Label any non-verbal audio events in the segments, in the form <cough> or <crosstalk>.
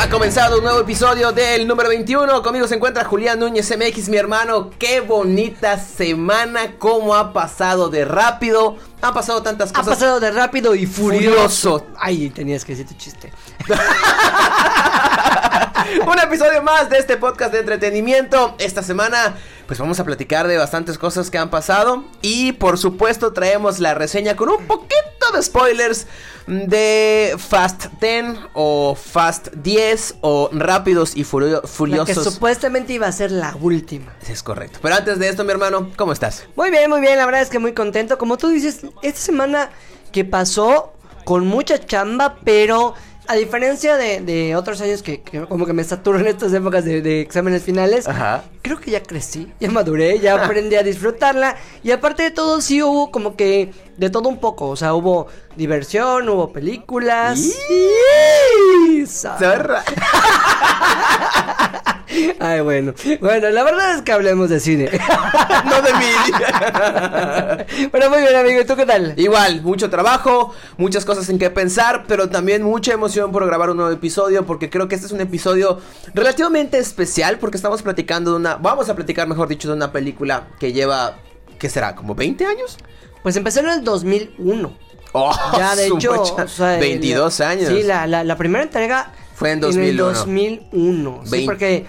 Ha comenzado un nuevo episodio del número 21. Conmigo se encuentra Julián Núñez MX, mi hermano. Qué bonita semana, cómo ha pasado de rápido. Han pasado tantas Ha cosas. pasado de rápido y furioso. Ay, tenías que decir tu chiste. <laughs> un episodio más de este podcast de entretenimiento. Esta semana, pues vamos a platicar de bastantes cosas que han pasado. Y por supuesto, traemos la reseña con un poquito de spoilers de Fast 10 o Fast 10 o Rápidos y Furio- La que Furiosos. supuestamente iba a ser la última. Es correcto. Pero antes de esto, mi hermano, ¿cómo estás? Muy bien, muy bien, la verdad es que muy contento. Como tú dices, esta semana que pasó con mucha chamba, pero a diferencia de, de otros años que, que como que me saturo en estas épocas de, de exámenes finales, Ajá. creo que ya crecí, ya maduré, ya aprendí a disfrutarla. Y aparte de todo, sí hubo como que de todo un poco. O sea, hubo diversión, hubo películas. Zorra. <laughs> Ay, bueno. Bueno, la verdad es que hablemos de cine. <laughs> no de mí. <laughs> Pero muy bien, amigo. ¿Y tú qué tal? Igual, mucho trabajo, muchas cosas en que pensar, pero también mucha emoción por grabar un nuevo episodio, porque creo que este es un episodio relativamente especial, porque estamos platicando de una, vamos a platicar, mejor dicho, de una película que lleva, ¿qué será? ¿Como 20 años? Pues empezó en el 2001. Oh, ya, de <laughs> hecho, mecha. o sea, 22 la- años. Sí, la, la, la primera entrega Fue en En el 2001. 2001. Sí, porque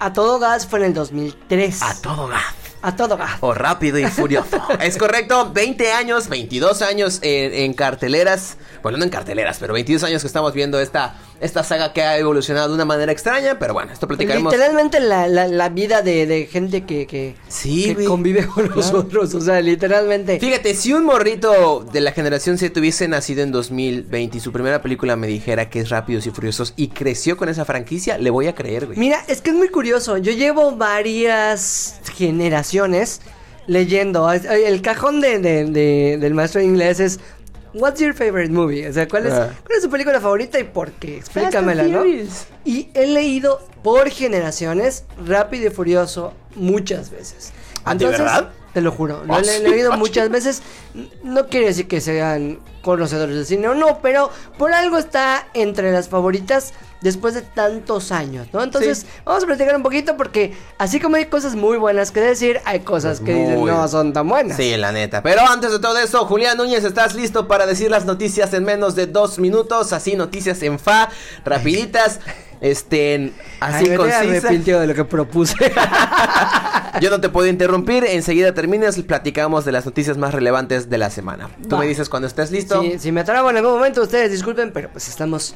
a todo gas fue en el 2003. A todo gas. A todo gas. O rápido y furioso. <laughs> es correcto, 20 años, 22 años en, en carteleras. Bueno, no en carteleras, pero 22 años que estamos viendo esta, esta saga que ha evolucionado de una manera extraña. Pero bueno, esto platicaremos. Literalmente la, la, la vida de, de gente que, que, Sí, que convive con nosotros. O sea, literalmente. Fíjate, si un morrito de la generación Z hubiese nacido en 2020 y su primera película me dijera que es Rápidos y Furiosos y creció con esa franquicia, le voy a creer, güey. Mira, es que es muy curioso. Yo llevo varias generaciones leyendo. El cajón de, de- de- del maestro de inglés es. What's your favorite movie? O sea, ¿cuál es, Ah. ¿cuál es tu película favorita y por qué? Explícamela, ¿no? Y he leído por generaciones Rápido y Furioso muchas veces. ¿Ah, de verdad? Te lo juro, lo Ah, he leído muchas veces. No quiere decir que sean conocedores del cine o no, pero por algo está entre las favoritas después de tantos años, ¿no? Entonces, Sí. vamos a platicar un poquito porque así como hay cosas muy buenas que decir, hay cosas Pues que dicen muy- no son tan buenas. Sí, la neta. Pero antes de todo eso, Julián Núñez, ¿estás listo para decir las noticias en menos de dos minutos? Así, noticias en fa, rapiditas, <laughs> estén así Ay, me arrepintido de lo que propuse. <laughs> Yo no te puedo interrumpir, enseguida terminas platicamos de las noticias más relevantes de la semana. Tú me dices cuando estés listo. Si, si me atrabo en algún momento, ustedes disculpen, pero pues estamos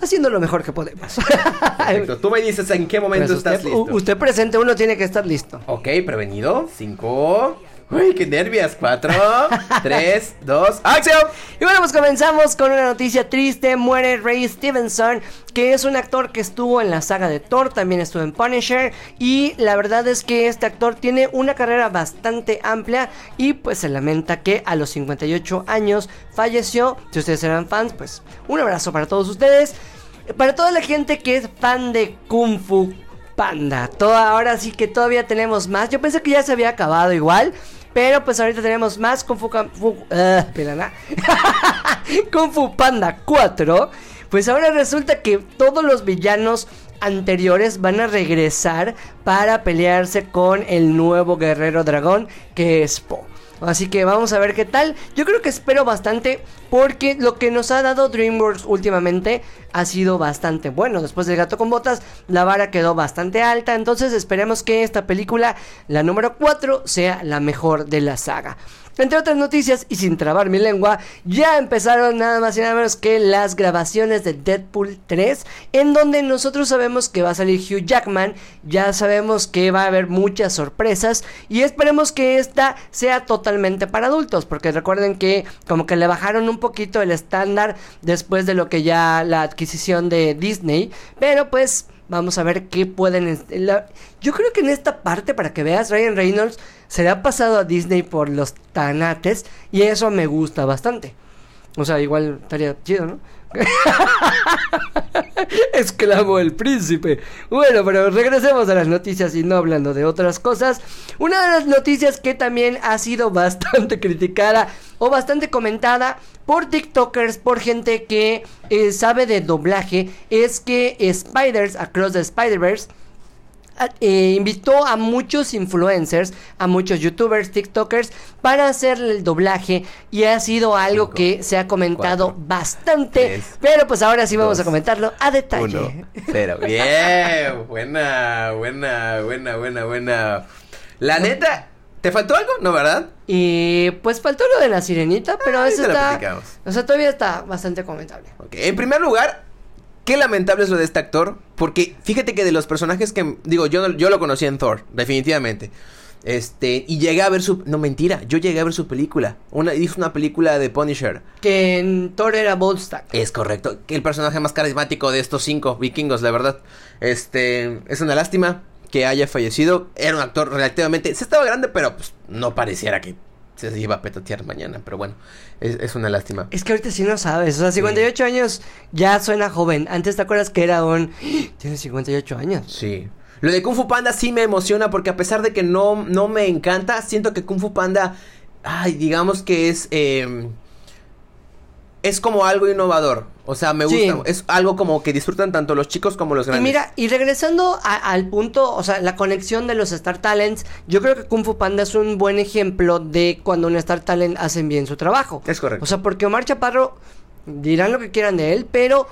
haciendo lo mejor que podemos. <laughs> Perfecto. Tú me dices en qué momento Pues estás usted, listo. usted presente, uno tiene que estar listo. Ok, prevenido. Cinco. Uy, qué nervios. Cuatro, <laughs> tres, dos, acción. Y bueno, pues comenzamos con una noticia triste. Muere Ray Stevenson, que es un actor que estuvo en la saga de Thor, también estuvo en Punisher. Y la verdad es que este actor tiene una carrera bastante amplia y pues se lamenta que a los 58 años falleció. Si ustedes eran fans, pues un abrazo para todos ustedes. Para toda la gente que es fan de Kung Fu Panda. Toda, ahora sí que todavía tenemos más. Yo pensé que ya se había acabado igual. Pero pues ahorita tenemos más Kung Fu, <laughs> Kung Fu Panda 4. Pues ahora resulta que todos los villanos anteriores van a regresar para pelearse con el nuevo guerrero dragón que es Po. Así que vamos a ver qué tal. Yo creo que espero bastante porque lo que nos ha dado DreamWorks últimamente ha sido bastante bueno. Después del gato con botas, la vara quedó bastante alta. Entonces esperemos que esta película, la número 4, sea la mejor de la saga. Entre otras noticias, y sin trabar mi lengua, ya empezaron nada más y nada menos que las grabaciones de Deadpool 3, en donde nosotros sabemos que va a salir Hugh Jackman, ya sabemos que va a haber muchas sorpresas, y esperemos que esta sea totalmente para adultos, porque recuerden que como que le bajaron un poquito el estándar después de lo que ya la adquisición de Disney, pero pues... Vamos a ver qué pueden. la- Yo creo que en esta parte, para que veas, Ryan Reynolds se le ha pasado a Disney por los tanates. Y eso me gusta bastante. O sea, igual estaría chido, ¿no? <laughs> exclamó el príncipe. Bueno, pero regresemos a las noticias y no hablando de otras cosas. Una de las noticias que también ha sido <laughs> bastante criticada o bastante comentada por TikTokers, por gente que eh, sabe de doblaje, es que Spiders Across the Spider-Verse eh, invitó a muchos influencers, a muchos youtubers, TikTokers, para hacer el doblaje y ha sido algo que se ha comentado bastante, pero pues ahora sí vamos a comentarlo a detalle. pero <laughs> bien, buena, buena, buena, buena, buena. La neta, ¿te faltó algo? ¿No, verdad? Y pues faltó lo de la sirenita, pero ah, eso está, o sea, todavía está bastante comentable. En primer lugar, Qué lamentable es lo de este actor, porque fíjate que de los personajes que digo, yo yo lo conocí en Thor, definitivamente. Este, y llegué a ver su no mentira, yo llegué a ver su película, una hizo una película de Punisher, que en Thor era Volstagg. Es correcto, que el personaje más carismático de estos cinco vikingos, la verdad. Este, es una lástima que haya fallecido. Era un actor relativamente, se estaba grande, pero pues no pareciera que se iba a petatear mañana, pero bueno, es, una lástima. Es que ahorita sí no sabes, o sea, 58 años ya suena joven. Antes te acuerdas que era un... Tiene 58 años. Sí. Lo de Kung Fu Panda sí me emociona porque a pesar de que no, no me encanta, siento que Kung Fu Panda, ay, digamos que es... Eh, es como algo innovador. O sea, me gusta. Es algo como que disfrutan tanto los chicos como los grandes. Y mira, y regresando al punto, o sea, la conexión de los Star Talents, yo creo que Kung Fu Panda es un buen ejemplo de cuando un Star Talent hacen bien su trabajo. Es correcto. O sea, porque Omar Chaparro, dirán lo que quieran de él, pero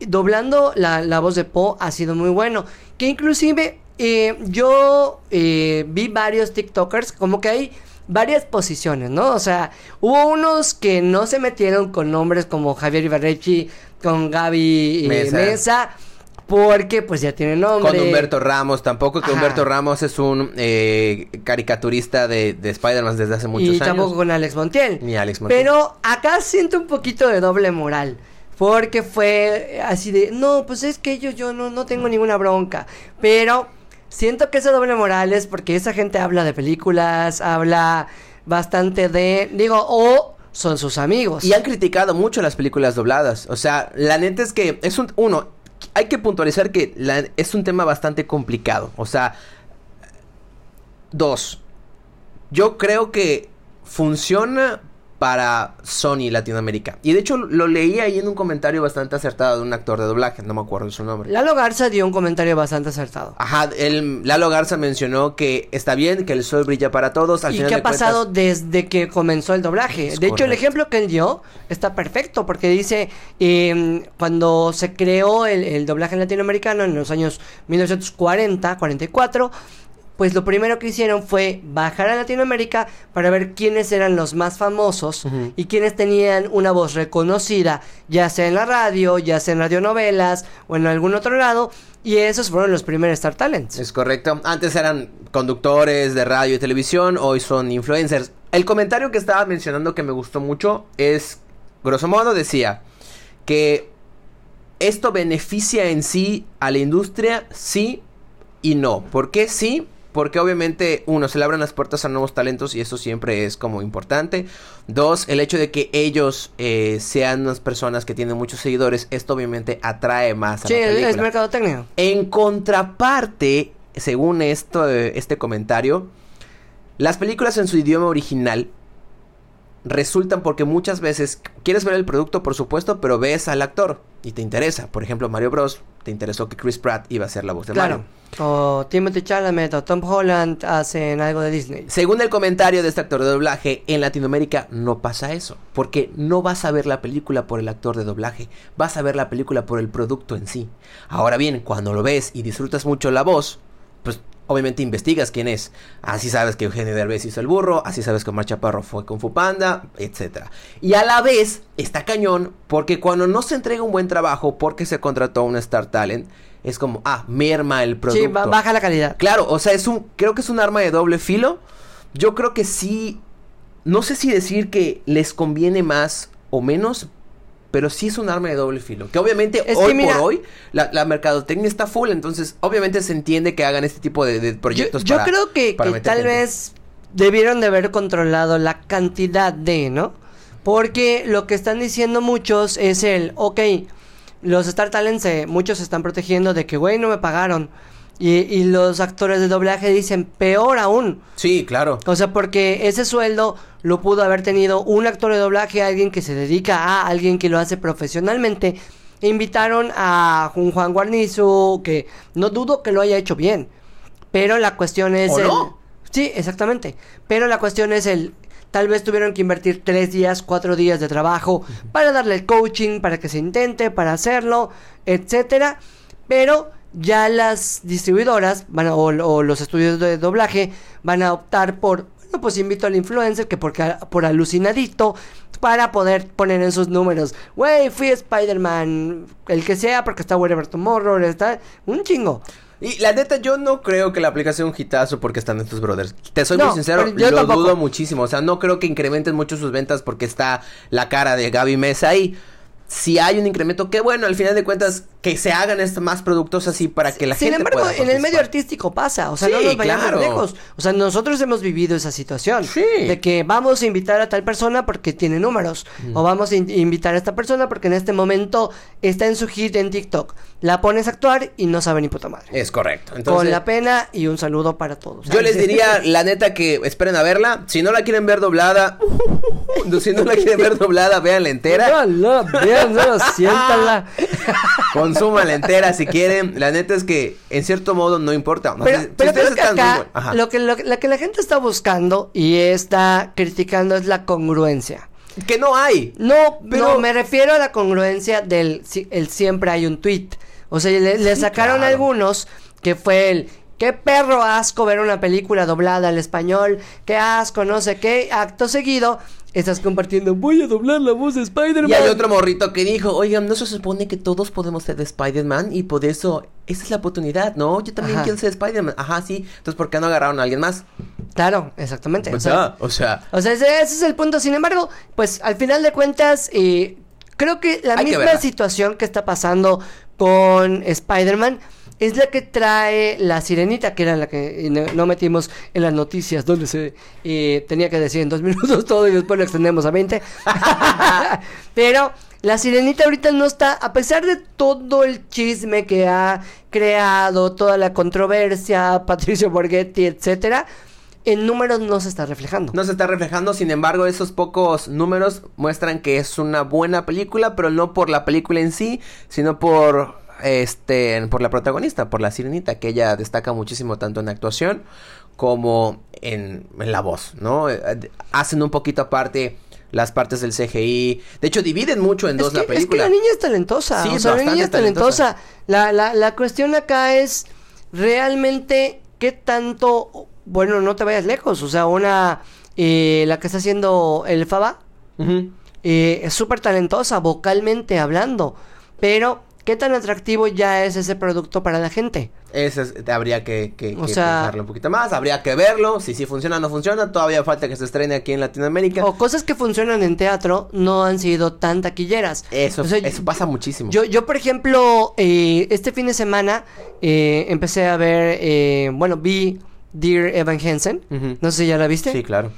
doblando la, voz de Po ha sido muy bueno. Que inclusive eh, yo eh, vi varios TikTokers, como que hay varias posiciones, ¿no? O sea, hubo unos que no se metieron con nombres como Javier Ibarrechi, con Gaby eh, Mesa. porque pues ya tiene nombre. Con Humberto Ramos tampoco, que Humberto Ramos es un eh, caricaturista de, de Spider-Man desde hace muchos años. Y tampoco con Alex Montiel. Ni Alex Montiel. Pero acá siento un poquito de doble moral. Porque fue así de, no, pues es que yo, yo no, no tengo ninguna bronca. Pero Siento que esa doble moral es porque esa gente habla de películas, habla bastante de, digo, o son sus amigos. Y han criticado mucho las películas dobladas. O sea, la neta es que es un, uno, hay que puntualizar que es un tema bastante complicado. O sea, dos, yo creo que funciona para Sony Latinoamérica. Y de hecho lo leí ahí en un comentario bastante acertado de un actor de doblaje, no me acuerdo su nombre. Lalo Garza dio un comentario bastante acertado. Ajá, el, Lalo Garza mencionó que está bien, que el sol brilla para todos. Al y que ha pasado desde que comenzó el doblaje. de hecho, el ejemplo que él dio está perfecto porque dice, em, cuando se creó el, el doblaje latinoamericano en los años 1940, 44, pues lo primero que hicieron fue bajar a Latinoamérica para ver quiénes eran los más famosos y quiénes tenían una voz reconocida, ya sea en la radio, ya sea en radionovelas o en algún otro lado. Y esos fueron los primeros Star Talents. Es correcto. Antes eran conductores de radio y televisión, hoy son influencers. El comentario que estaba mencionando que me gustó mucho es, grosso modo, decía que esto beneficia en sí a la industria, sí y no. ¿Por qué sí? Porque obviamente, uno, se le abren las puertas a nuevos talentos y eso siempre es como importante. Dos, el hecho de que ellos eh, sean unas personas que tienen muchos seguidores, esto obviamente atrae más a sí, la película. es mercadotecnia. En contraparte, según esto, este comentario, las películas en su idioma original resultan porque muchas veces quieres ver el producto, por supuesto, pero ves al actor y te interesa. Por ejemplo, Mario Bros. te interesó que Chris Pratt iba a ser la voz de claro. Mario. O Timothy Chalamet o Tom Holland hacen algo de Disney. Según el comentario de este actor de doblaje, en Latinoamérica no pasa eso. Porque no vas a ver la película por el actor de doblaje, vas a ver la película por el producto en sí. Ahora bien, cuando lo ves y disfrutas mucho la voz, pues obviamente investigas quién es. Así sabes que Eugenio Derbez hizo el burro, así sabes que Omar Chaparro fue con Fupanda, etc. Y a la vez está cañón porque cuando no se entrega un buen trabajo porque se contrató a un Star Talent, es como, ah, merma el producto. Sí, baja la calidad. Claro, o sea, es un, creo que es un arma de doble filo. Yo creo que sí, no sé si decir que les conviene más o menos, pero sí es un arma de doble filo. Que obviamente hoy por hoy la, mercadotecnia está full, entonces obviamente se entiende que hagan este tipo de, proyectos. Yo, yo creo que, que tal vez debieron de haber controlado la cantidad de, ¿no? Porque lo que están diciendo muchos es el, ok, los Star Talents, eh, muchos se están protegiendo de que, güey, no me pagaron. Y, y los actores de doblaje dicen, peor aún. Sí, claro. O sea, porque ese sueldo lo pudo haber tenido un actor de doblaje, alguien que se dedica a, alguien que lo hace profesionalmente. Invitaron a un Juan Guarnizo, que no dudo que lo haya hecho bien. Pero la cuestión es ¿O el... no? Sí, exactamente. Pero la cuestión es el... Tal vez tuvieron que invertir tres días, cuatro días de trabajo para darle el coaching, para que se intente, para hacerlo, etcétera. Pero ya las distribuidoras van a- o, o los estudios de doblaje van a optar por, bueno, pues invito al influencer que porque, por alucinadito para poder poner en sus números, güey, fui Spider-Man, el que sea, porque está Whatever Tomorrow, está un chingo. Y la neta, yo no creo que la aplicación hitazo porque están estos brothers. Te soy No, muy sincero, yo lo tampoco. dudo muchísimo. O sea, no creo que incrementen mucho sus ventas porque está la cara de Gaby Mesa ahí. Si hay un incremento, qué bueno, al final de cuentas, que se hagan estos más productos así para que la Sin gente embargo, pueda en el medio artístico pasa, o sea, Sí, no nos vayamos claro. lejos. O sea, nosotros hemos vivido esa situación Sí. de que vamos a invitar a tal persona porque tiene números, o vamos a in- invitar a esta persona porque en este momento está en su hit en TikTok. La pones a actuar y no sabe ni puta madre. Es correcto. Con la pena y un saludo para todos. Yo les <laughs> diría, la neta, que esperen a verla. Si no la quieren ver doblada, <laughs> si no la quieren ver doblada, véanla entera. Véanla, siéntala. <laughs> Consúmanla entera si quieren. La neta es que, en cierto modo, no importa. No Pero, si que acá lo que, lo, que- la que la gente está buscando y está criticando es la congruencia. Que no hay. No, Pero- no, me refiero a la congruencia del el siempre hay un tweet. O sea, le, le Sí, sacaron claro. algunos que fue el qué perro asco ver una película doblada al español, qué asco, no sé qué, acto seguido estás compartiendo, voy a doblar la voz de Spider-Man. Y hay otro morrito que dijo, oigan, ¿no se supone que todos podemos ser de Spider-Man? Y por eso, esa es la oportunidad, ¿no? Yo también Ajá. quiero ser Spider-Man. Ajá, sí. Entonces, ¿por qué no agarraron a alguien más? Claro, exactamente. O o sea, sea, o sea, O sea, ese, ese es el punto. Sin embargo, pues al final de cuentas, eh, creo que la que misma situación que está pasando con Spider-Man es la que trae la sirenita, que era la que eh, no, metimos en las noticias, donde se eh, tenía que decir en dos <laughs> minutos todo y después lo extendemos a 20. <laughs> Pero la sirenita ahorita no está, a pesar de todo el chisme que ha creado, toda la controversia, Patricio Borghetti, etcétera, en números no se está reflejando. no se está reflejando. Sin embargo, esos pocos números muestran que es una buena película, pero no por la película en sí, sino por este por la protagonista, por la sirenita, que ella destaca muchísimo tanto en actuación como en, en la voz, ¿no? Eh, Hacen un poquito aparte las partes del CGI. De hecho, dividen mucho en Es dos que, la es que película. la niña es talentosa. Sí, o sea, la niña es talentosa. La, la, la cuestión acá es realmente qué tanto. Bueno, no te vayas lejos. O sea, una. eh, la que está haciendo el Faba eh, es súper talentosa, vocalmente hablando. Pero, ¿qué tan atractivo ya es ese producto para la gente? Ese es- habría que, que- O sea- pensarlo un poquito más, habría que verlo, si sí funciona o no funciona, todavía falta que se estrene aquí en Latinoamérica. O cosas que funcionan en teatro no han sido tan taquilleras. Eso, O sea, eso pasa muchísimo. Yo, yo por ejemplo, eh, este fin de semana eh, empecé a ver, eh, bueno, vi Dear Evan Hansen. No sé si ya la viste. Sí, claro.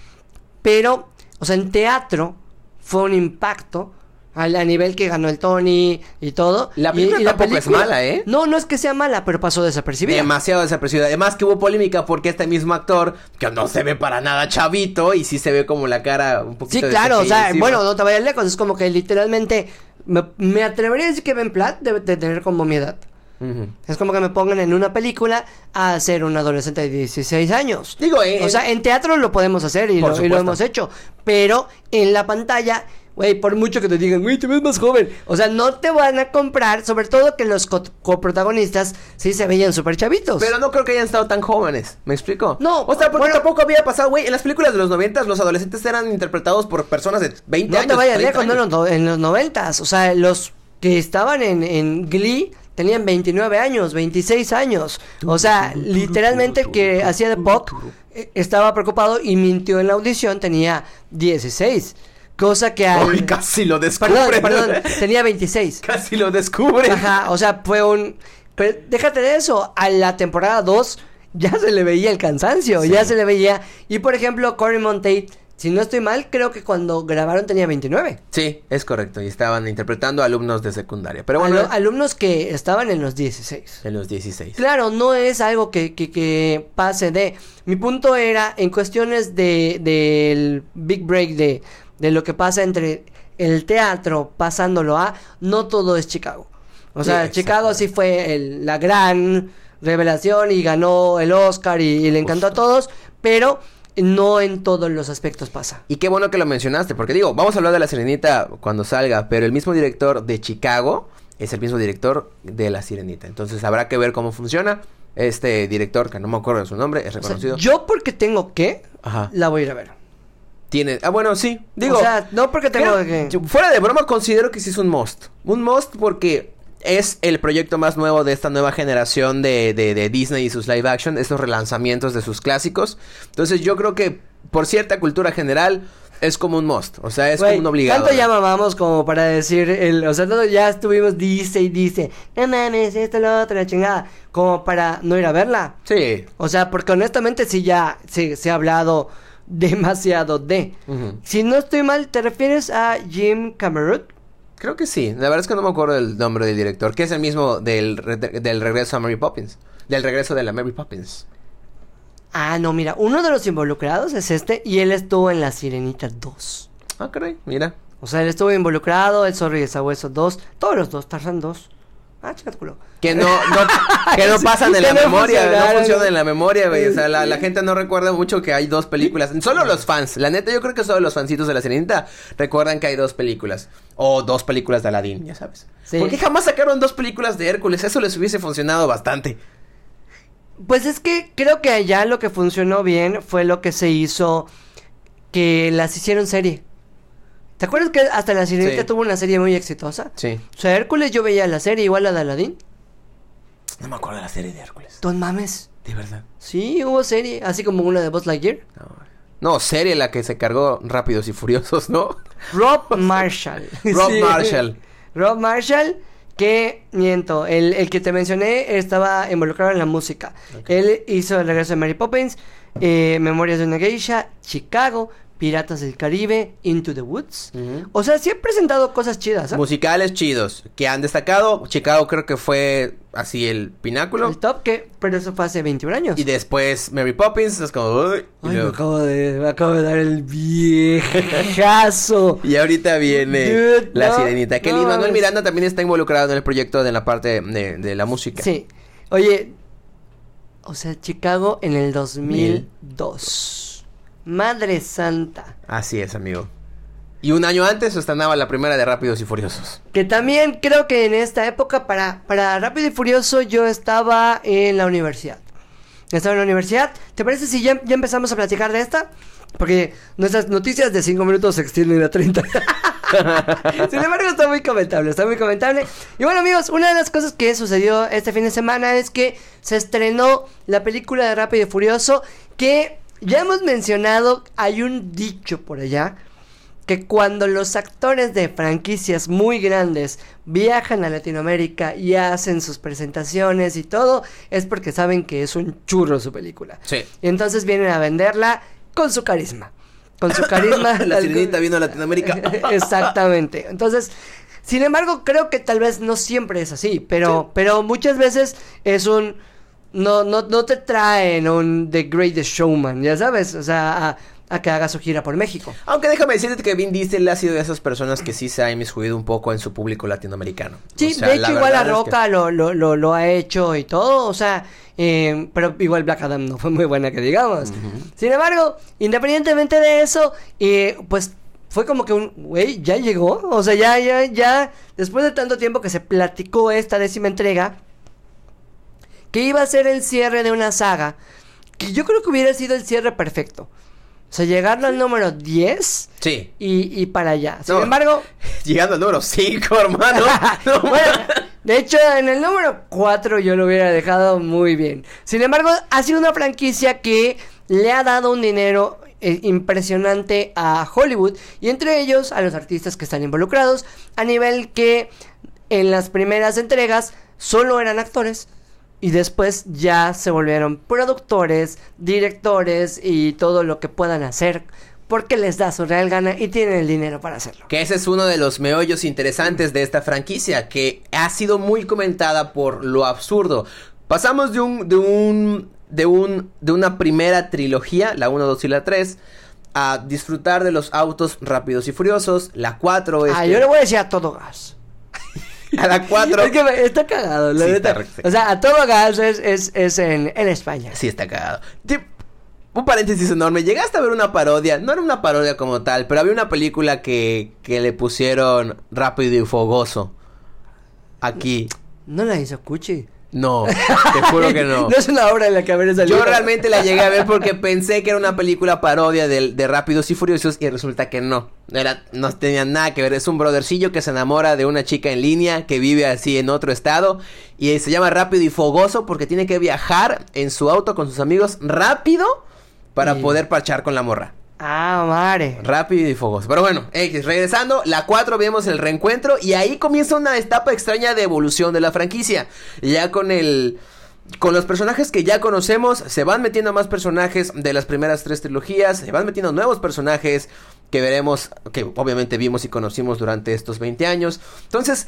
Pero, o sea, en teatro fue un impacto al- a, nivel que ganó el Tony y todo. La película y tampoco es mala, ¿eh? No, no es que sea mala, pero pasó desapercibida. Demasiado desapercibida. Además que hubo polémica porque este mismo actor, que no se ve para nada chavito, y sí se ve como la cara un Sí, poquito de claro, o sea, encima. bueno, no te vayas lejos, es como que literalmente me, me atrevería a decir que Ben Platt debe de tener como mi edad. Es como que me pongan en una película a ser un adolescente de 16 años. Digo, eh, O sea, en teatro lo podemos hacer y lo, y lo supuesto. hemos hecho. Pero en la pantalla, güey, por mucho que te digan, güey, te ves más joven. O sea, no te van a comprar, sobre todo que los co- coprotagonistas sí se veían súper chavitos. Pero no creo que hayan estado tan jóvenes, ¿me explico? No, o sea, porque bueno- tampoco había pasado, güey, en las películas de los noventas los adolescentes eran interpretados por personas de 20 no años. te vayas 30 lejos, no, no, no, en los noventas. O sea, los que estaban en, en Glee tenían 29 años, 26 años. O sea, literalmente el que hacía de Puck eh, estaba preocupado y mintió en la audición, tenía 16. Cosa que al... Ay, casi lo descubre. Perdón, perdón, tenía 26. <laughs> Casi lo descubre. Ajá, o sea, fue un... Pero déjate de eso, a la temporada 2 ya se le veía el cansancio, ya se le veía... Y por ejemplo, Cory Monteith, si no estoy mal, creo que cuando grabaron tenía 29. Sí, es correcto. Y estaban interpretando alumnos de secundaria. Pero bueno, Alu- alumnos que estaban en los 16. en los 16. Claro, no es algo que, que, que pase de... Mi punto era en cuestiones de del big break de, de lo que pasa entre el teatro pasándolo a... No todo es Chicago. O Sí, sea, Chicago sí fue el- la gran revelación y ganó el Oscar y, y le encantó a todos, pero no en todos los aspectos pasa. Y qué bueno que lo mencionaste, porque digo, vamos a hablar de La Sirenita cuando salga, pero el mismo director de Chicago es el mismo director de La Sirenita. Entonces habrá que ver cómo funciona. Este director, que no me acuerdo de su nombre, es O sea, reconocido. yo porque tengo que, Ajá. la voy a ir a ver. Tiene. Ah, bueno, sí. Digo. o sea, no porque tengo que... Fuera de broma, considero que sí es un must. Un must porque es el proyecto más nuevo de esta nueva generación de, de- de Disney y sus live action, estos relanzamientos de sus clásicos. Entonces, yo creo que por cierta cultura general es como un must. O sea, es como un obligado. Tanto ya mamamos como para decir, el, o sea, todo ya estuvimos dice y dice, no mames, esto, lo otro, la chingada, como para no ir a verla. Sí. O sea, porque honestamente sí ya se, se ha hablado demasiado de. Si no estoy mal, ¿te refieres a Jim Cameron? Creo que sí. La verdad es que no me acuerdo del nombre del director, que es el mismo del, re- del regreso a Mary Poppins. Del regreso de la Mary Poppins. Ah, no, mira, uno de los involucrados es este y él estuvo en La Sirenita 2. Ah, caray, mira. O sea, él estuvo involucrado, el Zorro y el Sabueso 2, todos los dos, Tarzan 2. Ah, culo. Que no, no, <laughs> que no pasan en la memoria, no funcionan en la memoria, güey. O sea, la, la gente no recuerda mucho que hay dos películas. Solo los fans. La neta, yo creo que solo los fancitos de la Sirenita recuerdan que hay dos películas. O dos películas de Aladdin, ya sabes. Sí. ¿Por qué jamás sacaron dos películas de Hércules? Eso les hubiese funcionado bastante. Pues es que creo que allá lo que funcionó bien fue lo que se hizo que las hicieron serie. ¿Te acuerdas que hasta la Sirenita Sí. tuvo una serie muy exitosa? Sí. O sea, Hércules yo veía la serie igual la de Aladdin. No me acuerdo de la serie de Hércules. Don mames. De verdad. Sí, hubo serie, así como una de Buzz Lightyear. No. No, serie la que se cargó Rápidos y Furiosos, ¿no? Rob Marshall. <laughs> Rob Sí. Marshall. Rob Marshall, que miento, el, el que te mencioné estaba involucrado en la música. Él hizo el regreso de Mary Poppins, eh, Memorias de una Geisha, Chicago, Piratas del Caribe, Into the Woods. O sea, sí ha presentado cosas chidas. ¿eh? Musicales chidos que han destacado. Chicago creo que fue así el pináculo. El top que, pero eso fue hace 21 años. Y después Mary Poppins, es como... uy, Ay, me acabo de, me acabo de dar el viejazo. <laughs> y ahorita viene Dude, La no, Sirenita. Que no Lin Manuel. Miranda también está involucrado en el proyecto de la parte de, de la música. Sí. Oye, o sea, Chicago en el 2002. Madre Santa. Así es, amigo. Y un año antes estrenaba la primera de Rápidos y Furiosos. Que también creo que en esta época para, para Rápido y Furioso yo estaba en la universidad. Estaba en la universidad. ¿Te parece si ya, ya empezamos a platicar de esta? Porque nuestras noticias de 5 minutos se extienden a 30. <laughs> Sin embargo, está muy comentable, está muy comentable. Y bueno, amigos, una de las cosas que sucedió este fin de semana es que se estrenó la película de Rápido y Furioso. Que ya hemos mencionado, hay un dicho por allá que cuando los actores de franquicias muy grandes viajan a Latinoamérica y hacen sus presentaciones y todo, es porque saben que es un churro su película. Sí. Y entonces vienen a venderla con su carisma. Con su carisma. <laughs> La Sirenita vino a Latinoamérica. <laughs> Exactamente. Entonces, sin embargo, creo que tal vez no siempre es así, pero, pero muchas veces es un no, no, no te traen un The Greatest Showman, ya sabes, o sea, a, a que haga su gira por México. Aunque déjame decirte que Vin Diesel ha sido de esas personas que sí se ha inmiscuido un poco en su público latinoamericano. Sí, O sea, de la hecho igual la verdad es que- Roca lo, lo, lo, lo ha hecho y todo, o sea, eh, pero igual Black Adam no fue muy buena que digamos. Sin embargo, independientemente de eso, eh, pues fue como que un, güey, ya llegó, o sea, ya, ya, ya, después de tanto tiempo que se platicó esta décima entrega, que iba a ser el cierre de una saga, que yo creo que hubiera sido el cierre perfecto. O sea, llegarlo al número 10 Sí. y, y para allá. Sin No. embargo, <laughs> Llegando al número 5, hermano. <laughs> No, bueno, de hecho, en el número 4 yo lo hubiera dejado muy bien. Sin embargo, ha sido una franquicia que le ha dado un dinero eh, impresionante a Hollywood y entre ellos a los artistas que están involucrados, a nivel que en las primeras entregas solo eran actores. Y después ya se volvieron productores, directores y todo lo que puedan hacer porque les da su real gana y tienen el dinero para hacerlo. Que ese es uno de los meollos interesantes de esta franquicia, que ha sido muy comentada por lo absurdo. Pasamos de un, de un, de un, de una primera trilogía, la 1, 2 y la 3, a disfrutar de los autos rápidos y furiosos. La 4 es. Ah, yo le voy a decir a todo gas. A la 4. es que está cagado, la Sí, neta. está re- O sea, a todo gas es, es, es en, en España. Sí, está cagado. Un paréntesis enorme. Llegaste a ver una parodia. No era una parodia como tal, pero había una película que, que le pusieron rápido y fogoso. Aquí. No la hizo Cuchi. No, te juro que no. <laughs> no es una obra en la que haber salido. Yo realmente la llegué a ver porque pensé que era una película parodia de, de Rápidos y Furiosos y resulta que no. Era, no tenía nada que ver. Es un brothercillo que se enamora de una chica en línea que vive así en otro estado y se llama Rápido y Fogoso porque tiene que viajar en su auto con sus amigos rápido para Y- poder parchar con la morra. Ah, madre. Rápido y fogoso. Pero bueno, X, regresando, la 4 vemos el reencuentro y ahí comienza una etapa extraña de evolución de la franquicia. Ya con el... Con los personajes que ya conocemos, se van metiendo más personajes de las primeras tres trilogías, se van metiendo nuevos personajes que veremos, que obviamente vimos y conocimos durante estos 20 años. Entonces,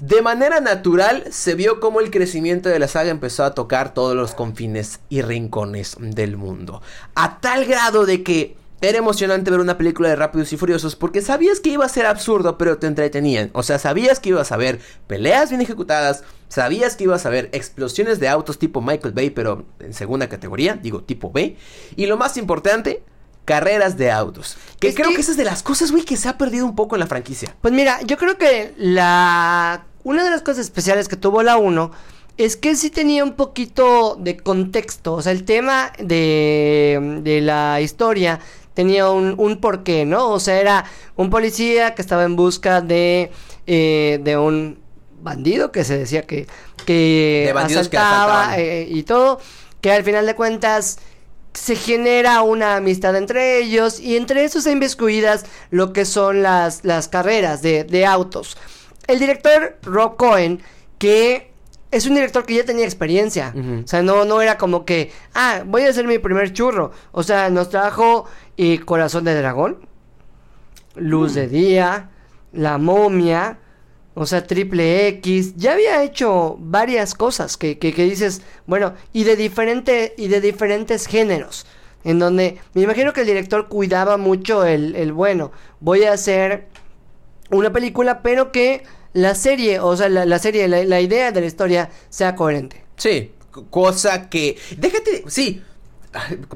de manera natural se vio cómo el crecimiento de la saga empezó a tocar todos los confines y rincones del mundo. A tal grado de que era emocionante ver una película de Rápidos y Furiosos porque sabías que iba a ser absurdo, pero te entretenían. O sea, sabías que ibas a ver peleas bien ejecutadas, sabías que ibas a ver explosiones de autos tipo Michael Bay, pero en segunda categoría, digo tipo B. Y lo más importante, carreras de autos. Que Es creo que- que esa es de las cosas, güey, que se ha perdido un poco en la franquicia. Pues mira, yo creo que la una de las cosas especiales que tuvo la 1 es que sí tenía un poquito de contexto, o sea, el tema de, de la historia tenía un, un porqué, ¿no? O sea, era un policía que estaba en busca de, eh, de un bandido que se decía que, que De bandidos que asaltaba asaltaban. eh, y todo, que al final de cuentas se genera una amistad entre ellos y entre esos hay inmiscuidas lo que son las, las carreras de, de autos. El director Rob Cohen, que es un director que ya tenía experiencia, o sea, no, no era como que, ah, voy a hacer mi primer churro, o sea, nos trajo eh, Corazón de Dragón, Luz de Día, La Momia, o sea, Triple X, ya había hecho varias cosas que, que, que dices, bueno, y de diferente, y de diferentes géneros. En donde me imagino que el director cuidaba mucho el, el bueno, voy a hacer una película, pero que la serie, o sea, la, la serie, la, la idea de la historia sea coherente. Sí, cosa que... Déjate, sí,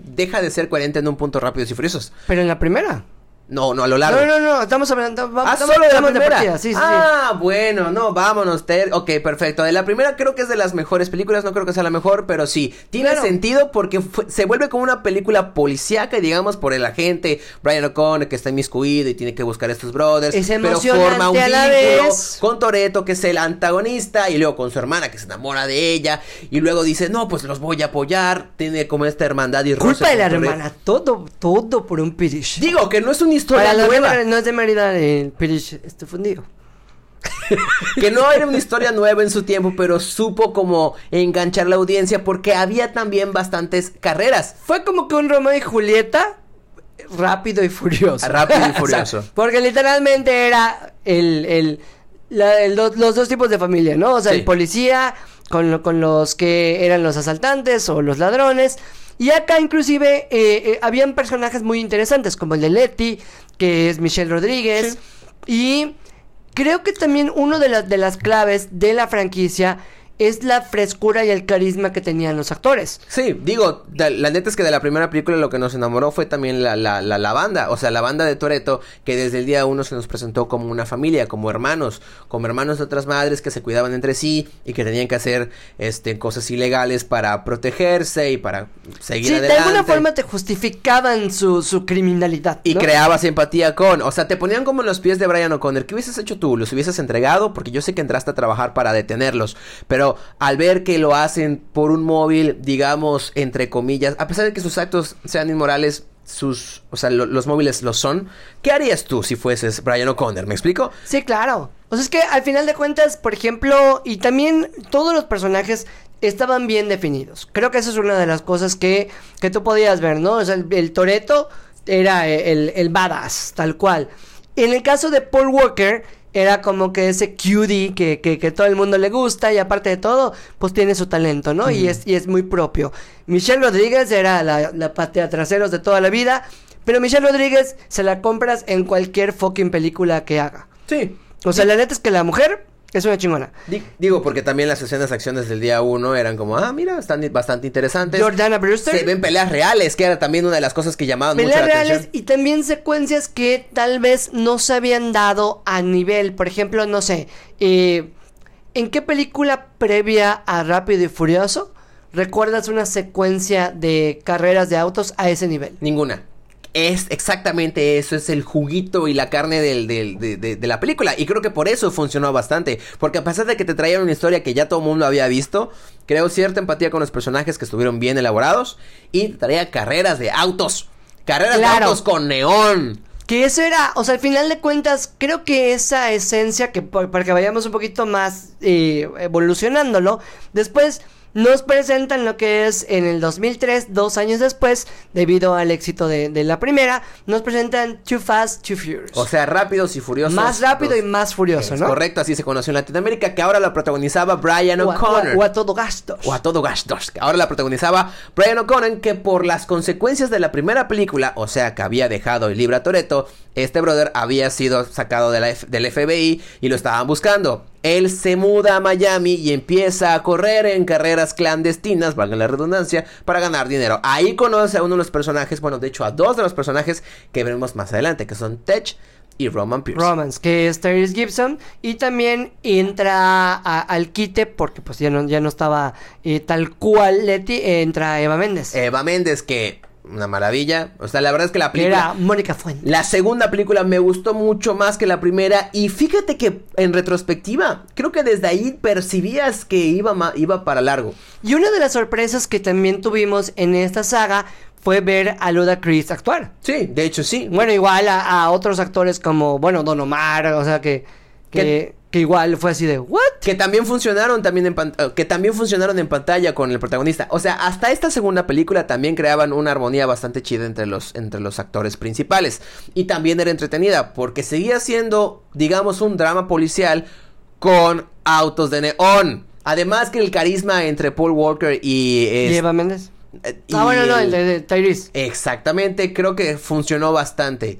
deja de ser coherente en un punto rápidos y furiosos. Pero en la primera. No, no, a lo largo. No, no, no, estamos hablando. va- Ah, estamos- solo de la primera. partida, sí, sí, sí. ah, bueno, no, vámonos. Ter ok, perfecto. De la primera creo que es de las mejores películas. No creo que sea la mejor, pero sí. Tiene Claro. sentido porque fue- se vuelve como una película policíaca, digamos, por el agente Brian O'Connor que está inmiscuido y tiene que buscar a estos brothers. Es pero forma un vínculo con Toreto, que es el antagonista, y luego con su hermana que se enamora de ella. Y luego dice, no, pues los voy a apoyar. Tiene como esta hermandad y Culpa de la hermana, todo, todo por un pirish. Digo que no es una historia Para los nueva. de- no es de Mérida, el pirish está fundido. <laughs> que no era una historia nueva en su tiempo, pero supo como enganchar la audiencia porque había también bastantes carreras. Fue como que un Romeo y Julieta rápido y furioso. Rápido y <laughs> O sea, furioso. porque literalmente era el, el, la- el do- los dos tipos de familia, ¿no? O sea, Sí. el policía con, lo- con los que eran los asaltantes o los ladrones. Y acá inclusive eh, eh, habían personajes muy interesantes como el de Letty, que es Michelle Rodríguez. Y creo que también una de las, de las claves de la franquicia es la frescura y el carisma que tenían los actores. Sí, digo, la neta es que de la primera película lo que nos enamoró fue también la, la, la, la banda, o sea, la banda de Toreto, que desde el día uno se nos presentó como una familia, como hermanos, como hermanos de otras madres que se cuidaban entre sí y que tenían que hacer este cosas ilegales para protegerse y para seguir Sí, adelante. de alguna forma te justificaban su, su criminalidad. Y creabas empatía con, o sea, te ponían como en los pies de Brian O'Connor. ¿Qué hubieses hecho tú? ¿Los hubieses entregado? Porque yo sé que entraste a trabajar para detenerlos. Pero al ver que lo hacen por un móvil, digamos, entre comillas, a pesar de que sus actos sean inmorales, sus, o sea, lo- los móviles lo son. ¿Qué harías tú si fueses Brian O'Connor? ¿Me explico? Sí, claro. O sea, es que al final de cuentas, por ejemplo, y también todos los personajes estaban bien definidos. Creo que esa es una de las cosas que, que tú podías ver, ¿no? O sea, el, el Toreto era el, el badass, tal cual. En el caso de Paul Walker, era como que ese cutie que, que, que, todo el mundo le gusta y aparte de todo, pues tiene su talento, ¿no? y, es, y es muy propio. Michelle Rodríguez era la, la patea traseros de toda la vida, pero Michelle Rodríguez se la compras en cualquier fucking película que haga. Sí. O sea, la neta es que la mujer es una chingona. Digo, porque también las escenas de acciones del día uno eran como, ah, mira, están bastante interesantes. Jordana Brewster. Se ven peleas reales, que era también una de las cosas que llamaban peleas mucho la reales atención. y también secuencias que tal vez no se habían dado a nivel. Por ejemplo, no sé, eh, ¿en qué película previa a Rápido y Furioso recuerdas una secuencia de carreras de autos a ese nivel? Ninguna. Es exactamente eso, es el juguito y la carne del, del, de, de, de, la película. Y creo que por eso funcionó bastante. Porque a pesar de que te traían una historia que ya todo el mundo había visto, creo cierta empatía con los personajes que estuvieron bien elaborados. Y te traía carreras de autos. Carreras claro. de autos con neón. Que eso era, o sea, al final de cuentas, creo que esa esencia, que para que vayamos un poquito más eh, evolucionándolo, después nos presentan lo que es en el 2003, dos años después, debido al éxito de, de, la primera, nos presentan Too Fast, Too Furious. O sea, rápidos y furiosos. Más rápido y más furioso, es ¿no? Correcto, así se conoció en Latinoamérica, que ahora la protagonizaba Brian O'Connor. O, o, a todo gastos. O a todo gastos. Ahora la protagonizaba Brian O'Connor, que por las consecuencias de la primera película, o sea, que había dejado el libro a Toreto, este brother había sido sacado de la F del FBI y lo estaban buscando. Él se muda a Miami y empieza a correr en carreras clandestinas, valga la redundancia, para ganar dinero. Ahí conoce a uno de los personajes, bueno, de hecho a dos de los personajes que veremos más adelante, que son Tech y Roman Pierce. Romans, que es Tyrese Gibson. Y también entra a, al quite, porque pues ya no, ya no estaba eh, tal cual Leti, eh, entra Eva Méndez. Eva Méndez, que una maravilla. O sea, la verdad es que la película. Era Mónica Fuentes. La segunda película me gustó mucho más que la primera. Y fíjate que en retrospectiva, creo que desde ahí percibías que iba, iba para largo. Y una de las sorpresas que también tuvimos en esta saga fue ver a Luda Chris actuar. Sí, de hecho sí. Bueno, igual a, a otros actores como, bueno, Don Omar, o sea que. que que igual fue así de ¿what? Que también funcionaron también en que también funcionaron en pantalla con el protagonista. O sea, hasta esta segunda película también creaban una armonía bastante chida entre los entre los actores principales y también era entretenida porque seguía siendo, digamos, un drama policial con autos de neón. Además que el carisma entre Paul Walker y, es, ¿Y Eva Méndez. Y ah, bueno, no, el de, de Tyrese. Exactamente, creo que funcionó bastante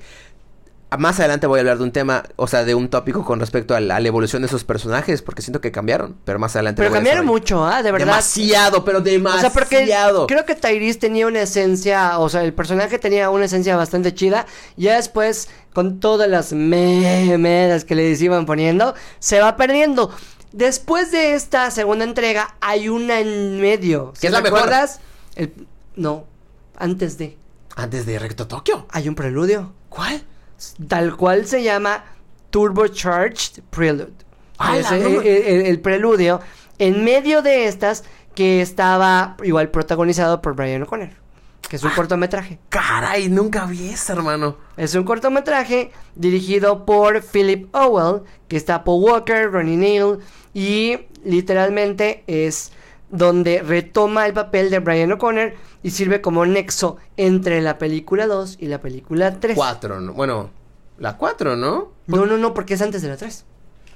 más adelante voy a hablar de un tema, o sea, de un tópico con respecto a la, a la evolución de esos personajes, porque siento que cambiaron, pero más adelante. Pero cambiaron mucho, ¿ah? ¿eh? De verdad. Demasiado, pero demasiado. O sea, porque creo que Tyrese tenía una esencia, o sea, el personaje tenía una esencia bastante chida. Ya después, con todas las memedas que le iban poniendo, se va perdiendo. Después de esta segunda entrega, hay una en medio. ¿Qué es la mejor? El, no, antes de. Antes de Recto Tokio. Hay un preludio. ¿Cuál? Tal cual se llama Turbocharged Prelude. Es el, el, el, preludio en medio de estas que estaba igual protagonizado por Brian O'Connor. Que es un ah, cortometraje. Caray, nunca vi eso, hermano. Es un cortometraje dirigido por Philip Owell, que está Paul Walker, Ronnie Neal, y literalmente es donde retoma el papel de Brian O'Connor y sirve como nexo entre la película 2 y la película 3. 4, ¿no? bueno, la 4, ¿no? No, no, no, porque es antes de la 3.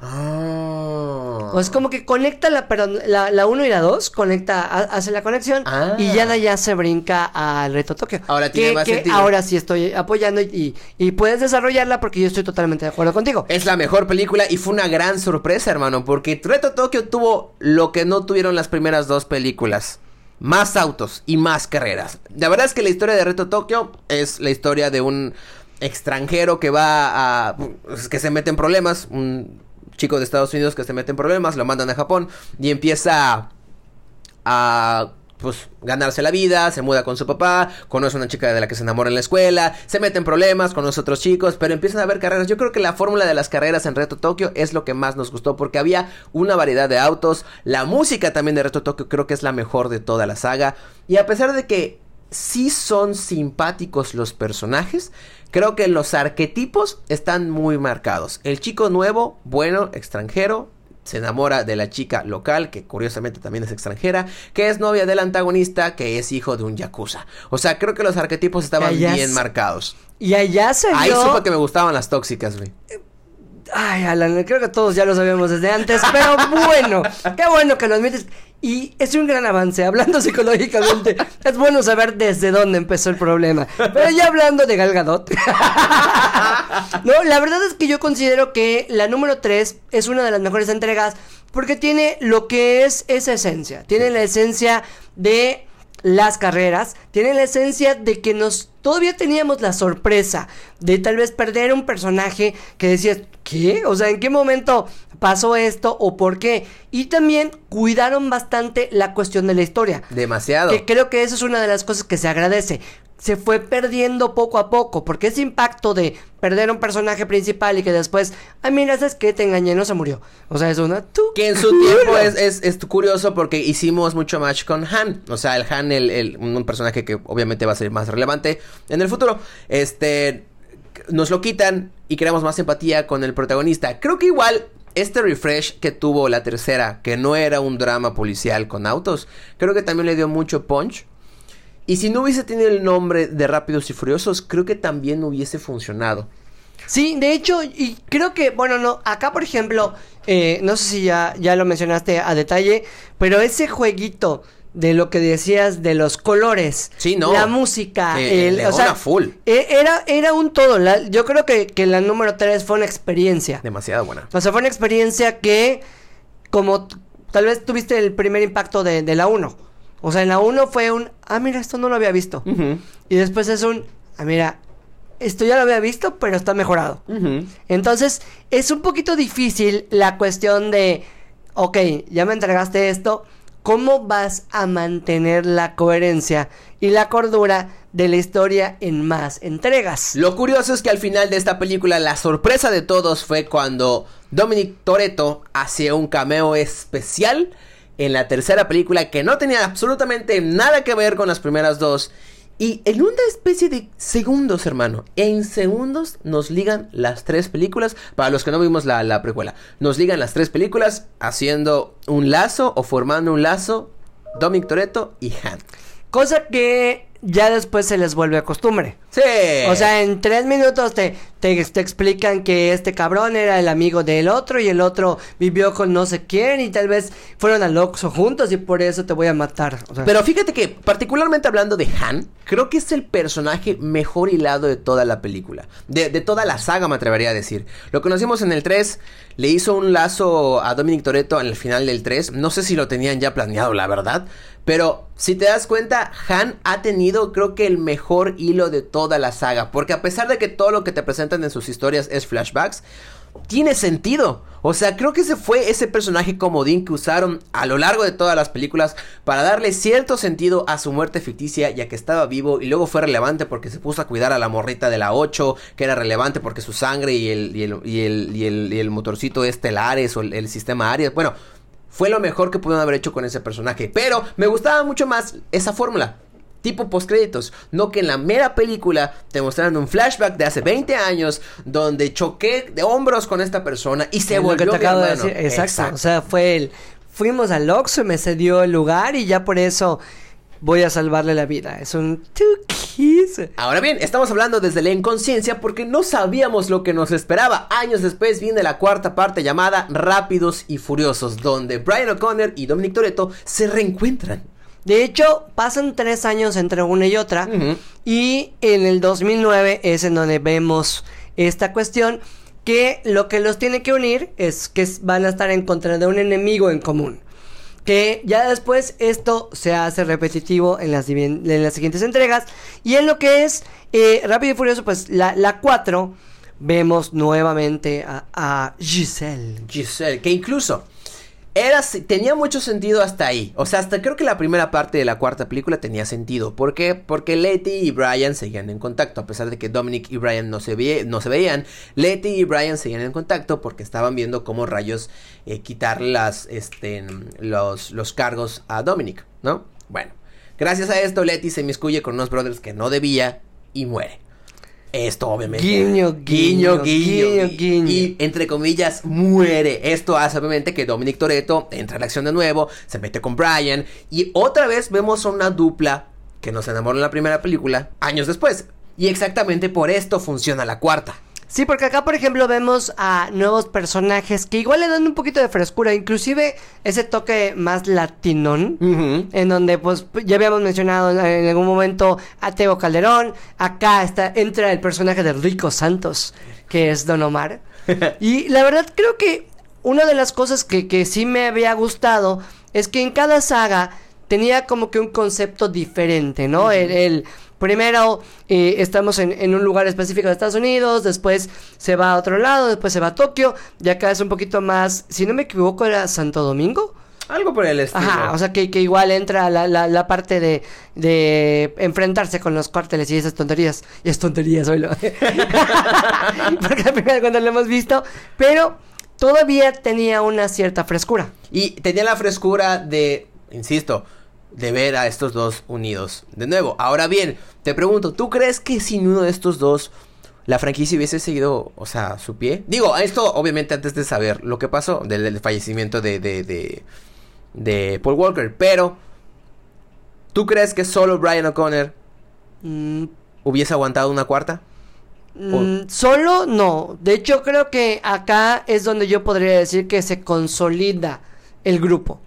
Ah. O es como que conecta la, perdón, la, la 1 y la 2, conecta, hace la conexión ah. y ya de allá se brinca al reto Tokio. Ahora tiene que, más que sentido. ahora sí estoy apoyando y, y, y, puedes desarrollarla porque yo estoy totalmente de acuerdo contigo. Es la mejor película y fue una gran sorpresa, hermano, porque Reto Tokio tuvo lo que no tuvieron las primeras dos películas. Más autos y más carreras. La verdad es que la historia de Reto Tokio es la historia de un extranjero que va a... que se mete en problemas, un chico de Estados Unidos que se mete en problemas, lo mandan a Japón y empieza a, pues ganarse la vida, se muda con su papá, conoce a una chica de la que se enamora en la escuela, se mete en problemas con los otros chicos, pero empiezan a haber carreras. Yo creo que la fórmula de las carreras en Reto Tokio es lo que más nos gustó porque había una variedad de autos, la música también de Reto Tokio creo que es la mejor de toda la saga y a pesar de que sí son simpáticos los personajes, creo que los arquetipos están muy marcados. El chico nuevo, bueno, extranjero, se enamora de la chica local, que curiosamente también es extranjera, que es novia del antagonista, que es hijo de un yakuza. O sea, creo que los arquetipos estaban Allá bien marcados. Y allá se Ahí vio... supe que me gustaban las tóxicas, güey. Ay, Alan, creo que todos ya lo sabíamos desde antes, pero <laughs> bueno, qué bueno que lo admites. Y es un gran avance, hablando <laughs> psicológicamente, es bueno saber desde dónde empezó el problema. Pero ya hablando de Gal Gadot, <laughs> no, la verdad es que yo considero que la número 3 es una de las mejores entregas porque tiene lo que es esa esencia, tiene la esencia de las carreras, tiene la esencia de que nos todavía teníamos la sorpresa de tal vez perder un personaje que decías, ¿qué? O sea, ¿en qué momento pasó esto o por qué? Y también cuidaron bastante la cuestión de la historia. Demasiado. Que creo que eso es una de las cosas que se agradece. Se fue perdiendo poco a poco, porque ese impacto de perder un personaje principal y que después, ay, mira, ¿sabes qué? Te engañé, no se murió. O sea, es una... tú- Que en su tiempo <laughs> es, es, es curioso porque hicimos mucho match con Han. O sea, el Han, el, el- un personaje que obviamente va a ser más relevante en el futuro. Este. Nos lo quitan y creamos más empatía con el protagonista. Creo que igual. Este refresh que tuvo la tercera, que no era un drama policial con autos, creo que también le dio mucho punch. Y si no hubiese tenido el nombre de Rápidos y Furiosos, creo que también hubiese funcionado. Sí, de hecho, y creo que, bueno, no, acá por ejemplo, eh, no sé si ya, ya lo mencionaste a detalle, pero ese jueguito de lo que decías de los colores, Sí, no. la música, Eh, el, León a full. e- Era, era un todo, la- yo creo que, que la número 3 fue una experiencia. Demasiado buena. O sea, fue una experiencia que, como tal vez tuviste el primer impacto de, de la 1. O sea, en la 1 fue un, ah, mira, esto no lo había visto. Y después es un, ah, mira, esto ya lo había visto, pero está mejorado. Entonces, es un poquito difícil la cuestión de, ok, ya me entregaste esto, ¿cómo vas a mantener la coherencia y la cordura de la historia en más entregas? Lo curioso es que al final de esta película la sorpresa de todos fue cuando Dominic Toretto hacía un cameo especial en la tercera película que no tenía absolutamente nada que ver con las primeras dos. Y en una especie de segundos, hermano, en segundos nos ligan las tres películas. Para los que no vimos la, la precuela, nos ligan las tres películas haciendo un lazo o formando un lazo. Dominic Toretto y Han. Cosa que ya después se les vuelve a costumbre. Sí. O sea, en tres minutos te, te, te explican que este cabrón era el amigo del otro y el otro vivió con no sé quién y tal vez fueron al Oxxo juntos y por eso te voy a matar. O sea, Pero fíjate que, particularmente hablando de Han, creo que es el personaje mejor hilado de toda la película. De, de toda la saga, me atrevería a decir. Lo conocimos en el 3, le hizo un lazo a Dominic Toretto en el final del 3. No sé si lo tenían ya planeado, la verdad. Pero si te das cuenta, Han ha tenido, creo que, el mejor hilo de toda la saga. Porque a pesar de que todo lo que te presentan en sus historias es flashbacks, tiene sentido. O sea, creo que ese fue ese personaje comodín que usaron a lo largo de todas las películas para darle cierto sentido a su muerte ficticia, ya que estaba vivo y luego fue relevante porque se puso a cuidar a la morrita de la 8, que era relevante porque su sangre y el, y el, y el, y el, y el motorcito estelares o el, el sistema Aries. Bueno, fue lo mejor que pudieron haber hecho con ese personaje. Pero me gustaba mucho más esa fórmula. Tipo postcréditos, no que en la mera película te mostraran un flashback de hace 20 años donde choqué de hombros con esta persona y se es lo volvió que te mi acabo de decir. Exacto. O sea, fue el. Fuimos al Oxxo y me cedió el lugar y ya por eso voy a salvarle la vida. Es un two kiss. Ahora bien, estamos hablando desde la inconsciencia porque no sabíamos lo que nos esperaba. Años después viene la cuarta parte llamada Rápidos y Furiosos, donde Brian O'Connor y Dominic Toretto se reencuentran. De hecho, pasan tres años entre una y otra. Y en el 2009 es en donde vemos esta cuestión. Que lo que los tiene que unir es que van a estar en contra de un enemigo en común. Que ya después esto se hace repetitivo en las, siguientes entregas. Y en lo que es eh, Rápido y Furioso, pues la 4, vemos nuevamente a, a Giselle. Giselle, que incluso era, tenía mucho sentido hasta ahí. O sea, hasta creo que la primera parte de la cuarta película tenía sentido. ¿Por qué? Porque Letty y Brian seguían en contacto. A pesar de que Dominic y Brian no se, ve- no se veían, Letty y Brian seguían en contacto porque estaban viendo cómo rayos eh, quitar las, este, los, los cargos a Dominic, ¿no? Bueno, gracias a esto, Letty se inmiscuye con unos brothers que no debía y muere. Esto obviamente. Guiño, guiño, guiño, y- guiño. Y, entre comillas, muere. Esto hace obviamente que Dominic Toretto entra a la acción de nuevo, se mete con Brian y otra vez vemos a una dupla que nos enamoró en la primera película años después. Y exactamente por esto funciona la cuarta. Sí, porque acá, por ejemplo, vemos a nuevos personajes que igual le dan un poquito de frescura, inclusive ese toque más latinón. En donde, pues, ya habíamos mencionado en algún momento a Teo Calderón. Acá está, entra el personaje de Rico Santos, que es Don Omar. <laughs> y la verdad, creo que una de las cosas que, que sí me había gustado es que en cada saga tenía como que un concepto diferente, ¿no? el, el- primero eh, estamos en, en un lugar específico de Estados Unidos, después se va a otro lado, después se va a Tokio, y acá es un poquito más, si no me equivoco, era Santo Domingo. Algo por el estilo. Ajá, o sea que, que igual entra la, la, la parte de, de enfrentarse con los cárteles y esas tonterías. Y es tonterías, oílo. <laughs> Porque al final cuando lo hemos visto, pero todavía tenía una cierta frescura. Y tenía la frescura de, insisto, de ver a estos dos unidos. De nuevo, ahora bien, te pregunto, ¿tú crees que sin uno de estos dos la franquicia hubiese seguido, o sea, su pie? Digo, esto obviamente antes de saber lo que pasó del, del fallecimiento de, de, de, de Paul Walker, pero ¿tú crees que solo Brian O'Connor Mm, hubiese aguantado una cuarta? mm, solo no. De hecho, creo que acá es donde yo podría decir que se consolida el grupo.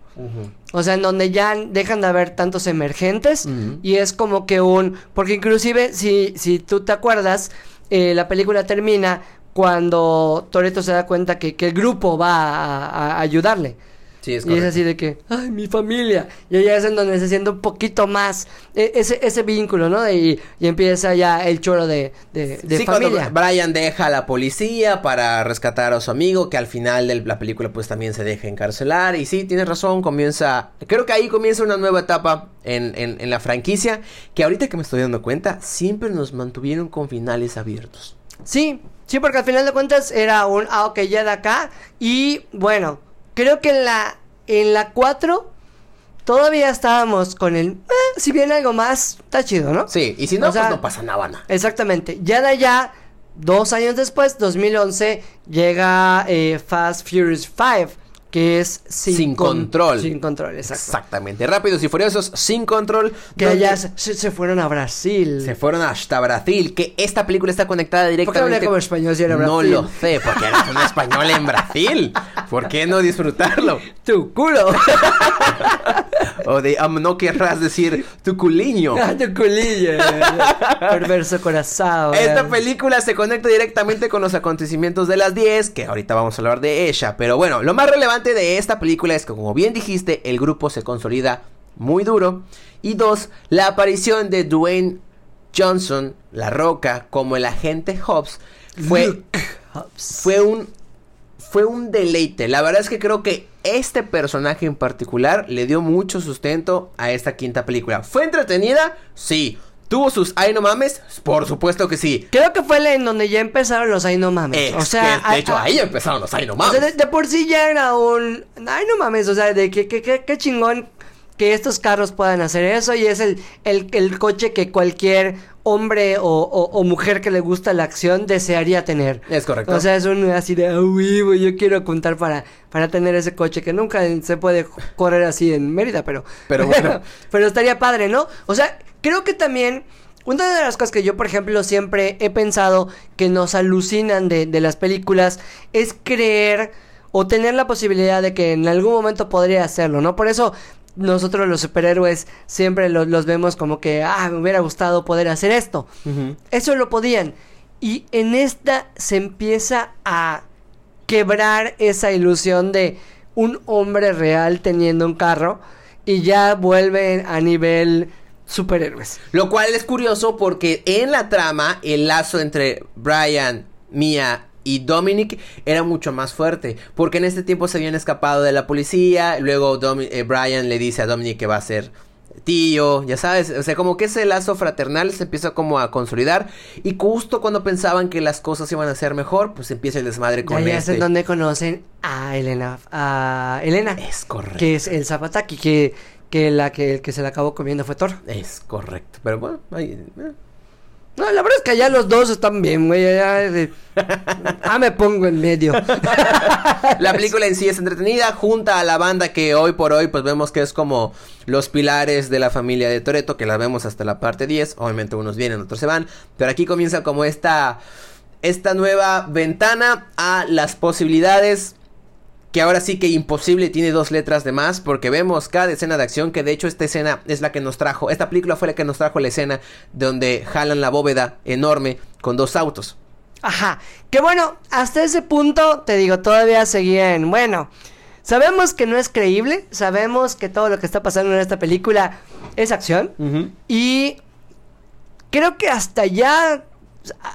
O sea, en donde ya dejan de haber tantos emergentes y es como que un... Porque inclusive, si, si tú te acuerdas, eh, la película termina cuando Toreto se da cuenta que, que el grupo va a, a ayudarle. Sí, es y es así de que, ay, mi familia. Y allá es en donde se siente un poquito más eh, ese, ese vínculo, ¿no? Y, y empieza ya el choro de, de, de sí, familia. cuando Brian deja a la policía para rescatar a su amigo, que al final de la película pues también se deja encarcelar. Y sí, tienes razón, comienza... Creo que ahí comienza una nueva etapa en, en- en la franquicia, que ahorita que me estoy dando cuenta, siempre nos mantuvieron con finales abiertos. Sí, sí, porque al final de cuentas era un, ah, ok, ya de acá. Y bueno, creo que en la, en la 4 todavía estábamos con el, eh, si viene algo más, está chido, ¿no? Sí, y si no, O sea, pues no pasa nada. nada. Exactamente. Ya de allá, dos años después, 2011, llega eh, Fast Furious 5, que es sin, Sin con- control. Sin control, exacto. Exactamente, rápidos y furiosos, sin control. Que donde allá se, se- fueron a Brasil. Se fueron hasta Brasil, que esta película está conectada ¿Por qué directamente. hablé como español si era No Brasil? lo sé, porque eres un español en Brasil. ¿Por qué no disfrutarlo? <laughs> Tu culo. <laughs> O de, am, no querrás decir tu culiño. Ah, tu culillo. Perverso corazón. Esta película se conecta directamente con los acontecimientos de las 10, que ahorita vamos a hablar de ella. Pero bueno, lo más relevante de esta película es que, como bien dijiste, el grupo se consolida muy duro. Y dos, la aparición de Dwayne Johnson, La Roca, como el agente Hobbs, fue, fue un fue un deleite. La verdad es que creo que este personaje en particular le dio mucho sustento a esta quinta película. ¿Fue entretenida? Sí. ¿Tuvo sus ay no mames? Por supuesto que sí. Creo que fue la en donde ya empezaron los ay no mames. Ex- o sea, que, de hecho, a- ahí empezaron los ay no o mames. sea, de, de por sí ya era un ay no mames, o sea, de que que que, que chingón que estos carros puedan hacer eso y es el el, el coche que cualquier hombre o, o- o mujer que le gusta la acción desearía tener. Es correcto. O sea, es un así de, ah, huevo, yo quiero apuntar para, para tener ese coche que nunca se puede correr así en Mérida, pero... Pero bueno. <laughs> pero estaría padre, ¿no? O sea, creo que también... Una de las cosas que yo, por ejemplo, siempre he pensado que nos alucinan de, de las películas es creer o tener la posibilidad de que en algún momento podría hacerlo, ¿no? Por eso nosotros los superhéroes siempre lo- los vemos como que, ah, me hubiera gustado poder hacer esto. Eso lo podían. Y en esta se empieza a quebrar esa ilusión de un hombre real teniendo un carro y ya vuelven a nivel superhéroes. Lo cual es curioso porque en la trama el lazo entre Brian, Mia y Dominic era mucho más fuerte. Porque en este tiempo se habían escapado de la policía. Luego Domi- eh, Brian le dice a Dominic que va a ser tío, ya sabes. O sea, como que ese lazo fraternal se empieza como a consolidar. Y justo cuando pensaban que las cosas iban a ser mejor, pues empieza el desmadre Ya, con ya es este. en donde conocen a Elena, a Elena, Es correcto. que es el Zapataki, que, que la que el que se la acabó comiendo fue Thor. Es correcto. Pero bueno, ahí, eh. No, la verdad es que allá los dos están bien, güey. Ah, me pongo en medio. <laughs> la película en sí es entretenida, junta a la banda que hoy por hoy, pues vemos que es como los pilares de la familia de Toreto, que la vemos hasta la parte 10. Obviamente unos vienen, otros se van. Pero aquí comienza como esta. Esta nueva ventana a las posibilidades que ahora sí que imposible tiene dos letras de más porque vemos cada escena de acción que de hecho esta escena es la que nos trajo, esta película fue la que nos trajo la escena donde jalan la bóveda enorme con dos autos. Ajá, que bueno, hasta ese punto te digo, todavía seguía en, bueno, sabemos que no es creíble, sabemos que todo lo que está pasando en esta película es acción y creo que hasta ya,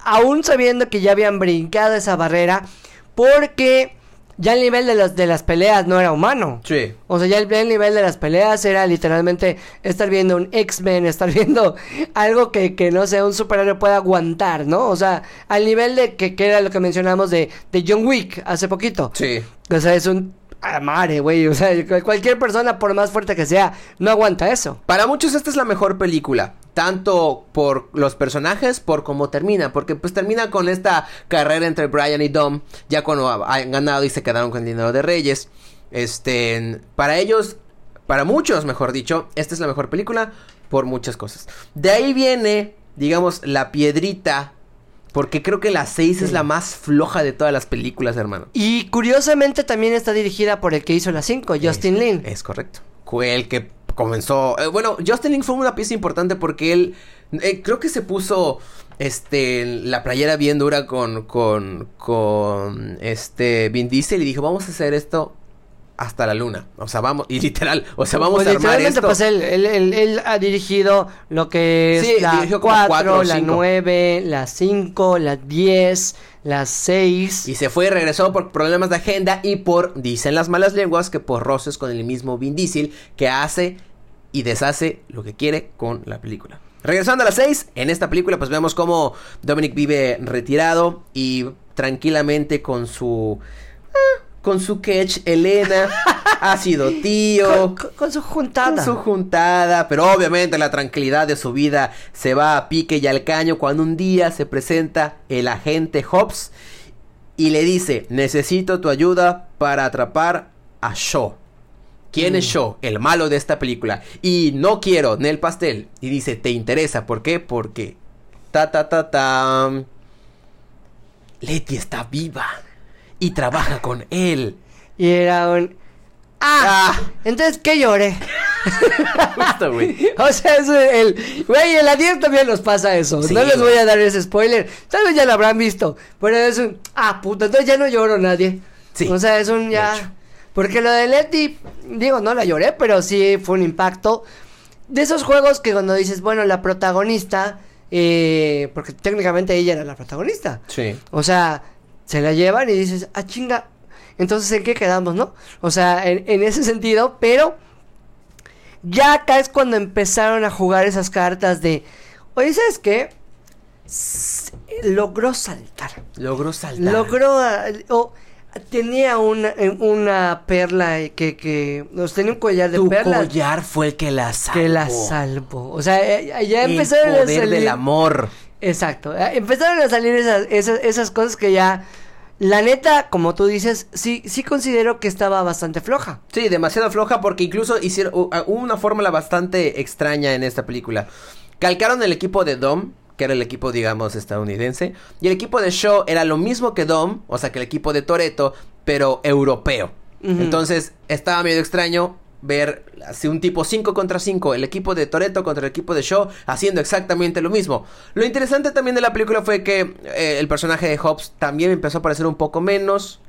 aún sabiendo que ya habían brincado esa barrera, porque ya el nivel de, las de las peleas no era humano. Sí. O sea, ya el, nivel de las peleas era literalmente estar viendo un X-Men, <laughs> estar viendo algo que, que, no sé, un superhéroe pueda aguantar, ¿no? O sea, al nivel de que, que era lo que mencionamos de, de John Wick hace poquito. Sí. O sea, es un Amare, güey. O sea, cualquier persona, por más fuerte que sea, no aguanta eso. Para muchos, esta es la mejor película. Tanto por los personajes, por cómo termina. Porque pues termina con esta carrera entre Brian y Dom. Ya cuando han ganado y se quedaron con el dinero de Reyes. Este. Para ellos. Para muchos, mejor dicho. Esta es la mejor película. Por muchas cosas. De ahí viene. Digamos, la piedrita porque creo que la 6 es la más floja de todas las películas, hermano. Y curiosamente también está dirigida por el que hizo la 5, Justin Lin. Es correcto. Fue el que comenzó. Eh, bueno, Justin Lin fue una pieza importante porque él. Eh, creo que se puso. Este. La playera bien dura con. Con. Con. Este. Vin Diesel y dijo: Vamos a hacer esto hasta la luna. O sea, vamos, y literal, o sea, vamos pues a armar esto. pues él, él, él, ha dirigido lo que es la 4, la 9, la 5, la 10, la 6. Y se fue y regresó por problemas de agenda y por, dicen las malas lenguas, que por roces con el mismo Vin Diesel, que hace y deshace lo que quiere con la película. Regresando a la 6, en esta película pues vemos cómo Dominic vive retirado y tranquilamente con su... Eh, con su catch, Elena ha sido tío. Con, su juntada. Con su juntada. Pero obviamente la tranquilidad de su vida se va a pique y al caño cuando un día se presenta el agente Hobbs y le dice: Necesito tu ayuda para atrapar a Shaw. ¿Quién es mm. Shaw? El malo de esta película. Y no quiero el Pastel. Y dice: ¿Te interesa? ¿Por qué? Porque. Ta ta ta ta. Letty está viva y trabaja con él. Y era un... Ah, ah. entonces, ¿qué lloré? <laughs> Justo, güey. o sea, es el... Güey, la 10 también nos pasa eso. no les voy a dar ese spoiler. Tal vez ya lo habrán visto. Pero es un... Ah, puta, entonces ya no lloro nadie. Sí. O sea, es un ya... Porque lo de Letty, digo, no la lloré, pero sí fue un impacto. De esos juegos que cuando dices, bueno, la protagonista... Eh, porque técnicamente ella era la protagonista. Sí. O sea, se la llevan y dices, ah, chinga. Entonces, ¿en qué quedamos, no? O sea, en, ese sentido, pero ya acá es cuando empezaron a jugar esas cartas de, oye, ¿sabes qué? logró saltar. Logró saltar. Logró, o tenía una, una perla que, que, nos tenía un collar de tu perlas. collar fue el que la salvó. Que la salvó. O sea, eh, ya empezaron el poder del amor. Exacto. Eh, empezaron a salir esas, esas, esas cosas que ya la neta, como tú dices, sí, sí considero que estaba bastante floja. Sí, demasiado floja porque incluso hicieron hubo una fórmula bastante extraña en esta película. Calcaron el equipo de Dom, que era el equipo, digamos, estadounidense, y el equipo de Shaw era lo mismo que Dom, o sea, que el equipo de Toreto, pero europeo. Entonces, estaba medio extraño ver así un tipo 5 contra 5, el equipo de Toreto contra el equipo de Shaw haciendo exactamente lo mismo. Lo interesante también de la película fue que eh, el personaje de Hobbs también empezó a parecer un poco menos.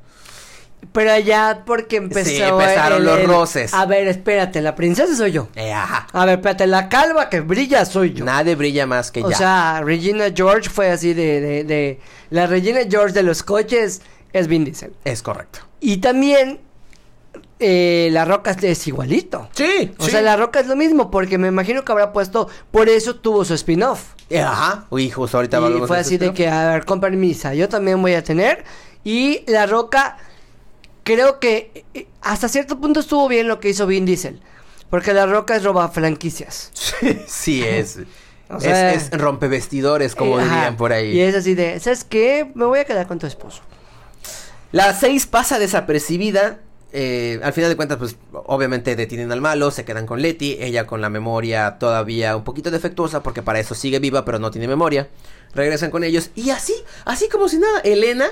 Pero ya porque empezó sí, empezaron los roces. A ver, espérate, la princesa soy yo. Eh, ajá. A ver, espérate, la calva que brilla soy yo. Nadie brilla más que o ya. O sea, Regina George fue así de, de, de... La Regina George de los coches es Vin Diesel. Es correcto. Y también eh, la Roca es igualito. Sí. O sea, la Roca es lo mismo, porque me imagino que habrá puesto, por eso tuvo su spin-off. Eh, ajá. Uy, justo ahorita Y fue así de que, a ver, con permisa, yo también voy a tener. Y la Roca, creo que eh, hasta cierto punto estuvo bien lo que hizo Vin Diesel. Porque la Roca es roba franquicias. <laughs> sí, es. <laughs> O sea, es, es rompevestidores, como eh, ajá. dirían por ahí. Y es así de, ¿sabes qué? Me voy a quedar con tu esposo. La 6 pasa desapercibida. Eh, al final de cuentas, pues obviamente detienen al malo, se quedan con Letty, ella con la memoria todavía un poquito defectuosa porque para eso sigue viva pero no tiene memoria. Regresan con ellos y así, así como si nada, Elena,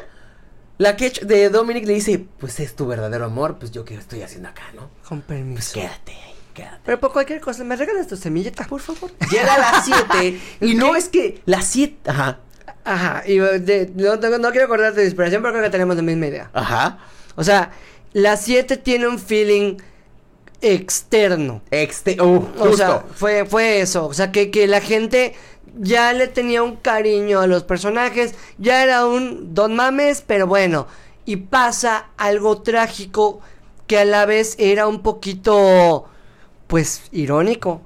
la que de Dominic le dice, pues es tu verdadero amor, pues yo qué estoy haciendo acá, ¿no? Con Pues permiso. quédate ahí, quédate. Pero por cualquier cosa, ¿me regalas tu semillita, por favor? Llega a las 7 y no es que las 7, ajá, Ajá, y de- no, tengo- no quiero acordarte de inspiración, pero creo que tenemos la misma idea. ajá, O sea, la 7 tiene un feeling externo. Exte uh, O sea, fue, fue eso. O sea, que, que la gente ya le tenía un cariño a los personajes. Ya era un don mames, pero bueno. Y pasa algo trágico que a la vez era un poquito, pues, irónico.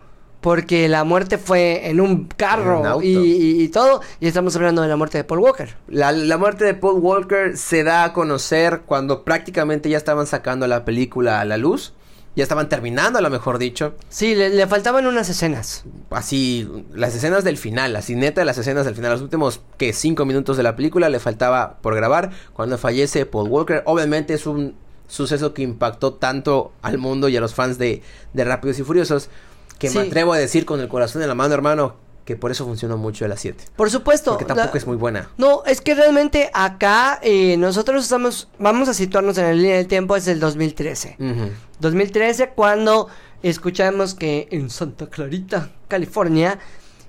Porque la muerte fue en un carro En y, y- y todo. Y estamos hablando de la muerte de Paul Walker. La, la muerte de Paul Walker se da a conocer cuando prácticamente ya estaban sacando la película a la luz. Ya estaban terminando, a lo mejor dicho. Sí, le, le faltaban unas escenas. Así, las escenas del final, así neta, las escenas del final, los últimos, que cinco minutos de la película le faltaba por grabar. Cuando fallece Paul Walker, obviamente es un suceso que impactó tanto al mundo y a los fans de, de Rápidos y Furiosos, que Sí. me atrevo a decir con el corazón en la mano, hermano, que por eso funcionó mucho de las 7. Por supuesto. Porque tampoco la- es muy buena. No, es que realmente acá eh, nosotros estamos, vamos a situarnos en la línea del tiempo, es el 2013. Ujú. 2013 cuando escuchamos que en Santa Clarita, California,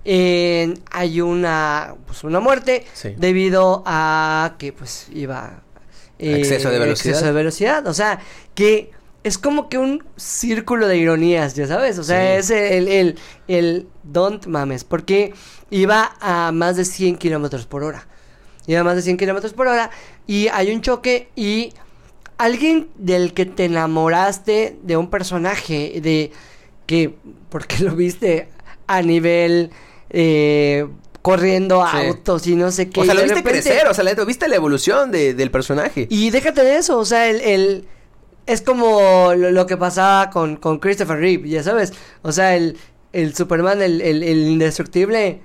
eh, hay una, pues una muerte Sí. debido a que pues iba... eh, Exceso de velocidad. Exceso de velocidad, o sea, que es como que un círculo de ironías, ya sabes, o sea, Sí. es el, el, el don't mames, porque iba a más de 100 kilómetros por hora. Iba a más de 100 kilómetros por hora y hay un choque y alguien del que te enamoraste de un personaje, de que, porque lo viste a nivel eh, corriendo Sí. autos y no sé qué. O sea, lo viste repente- crecer, o sea, neta, viste la evolución de- del personaje. y déjate de eso, o sea, el, el- es como lo, lo que pasaba con, con Christopher Reeve, ya sabes. O sea, el, el Superman, el, el, el indestructible,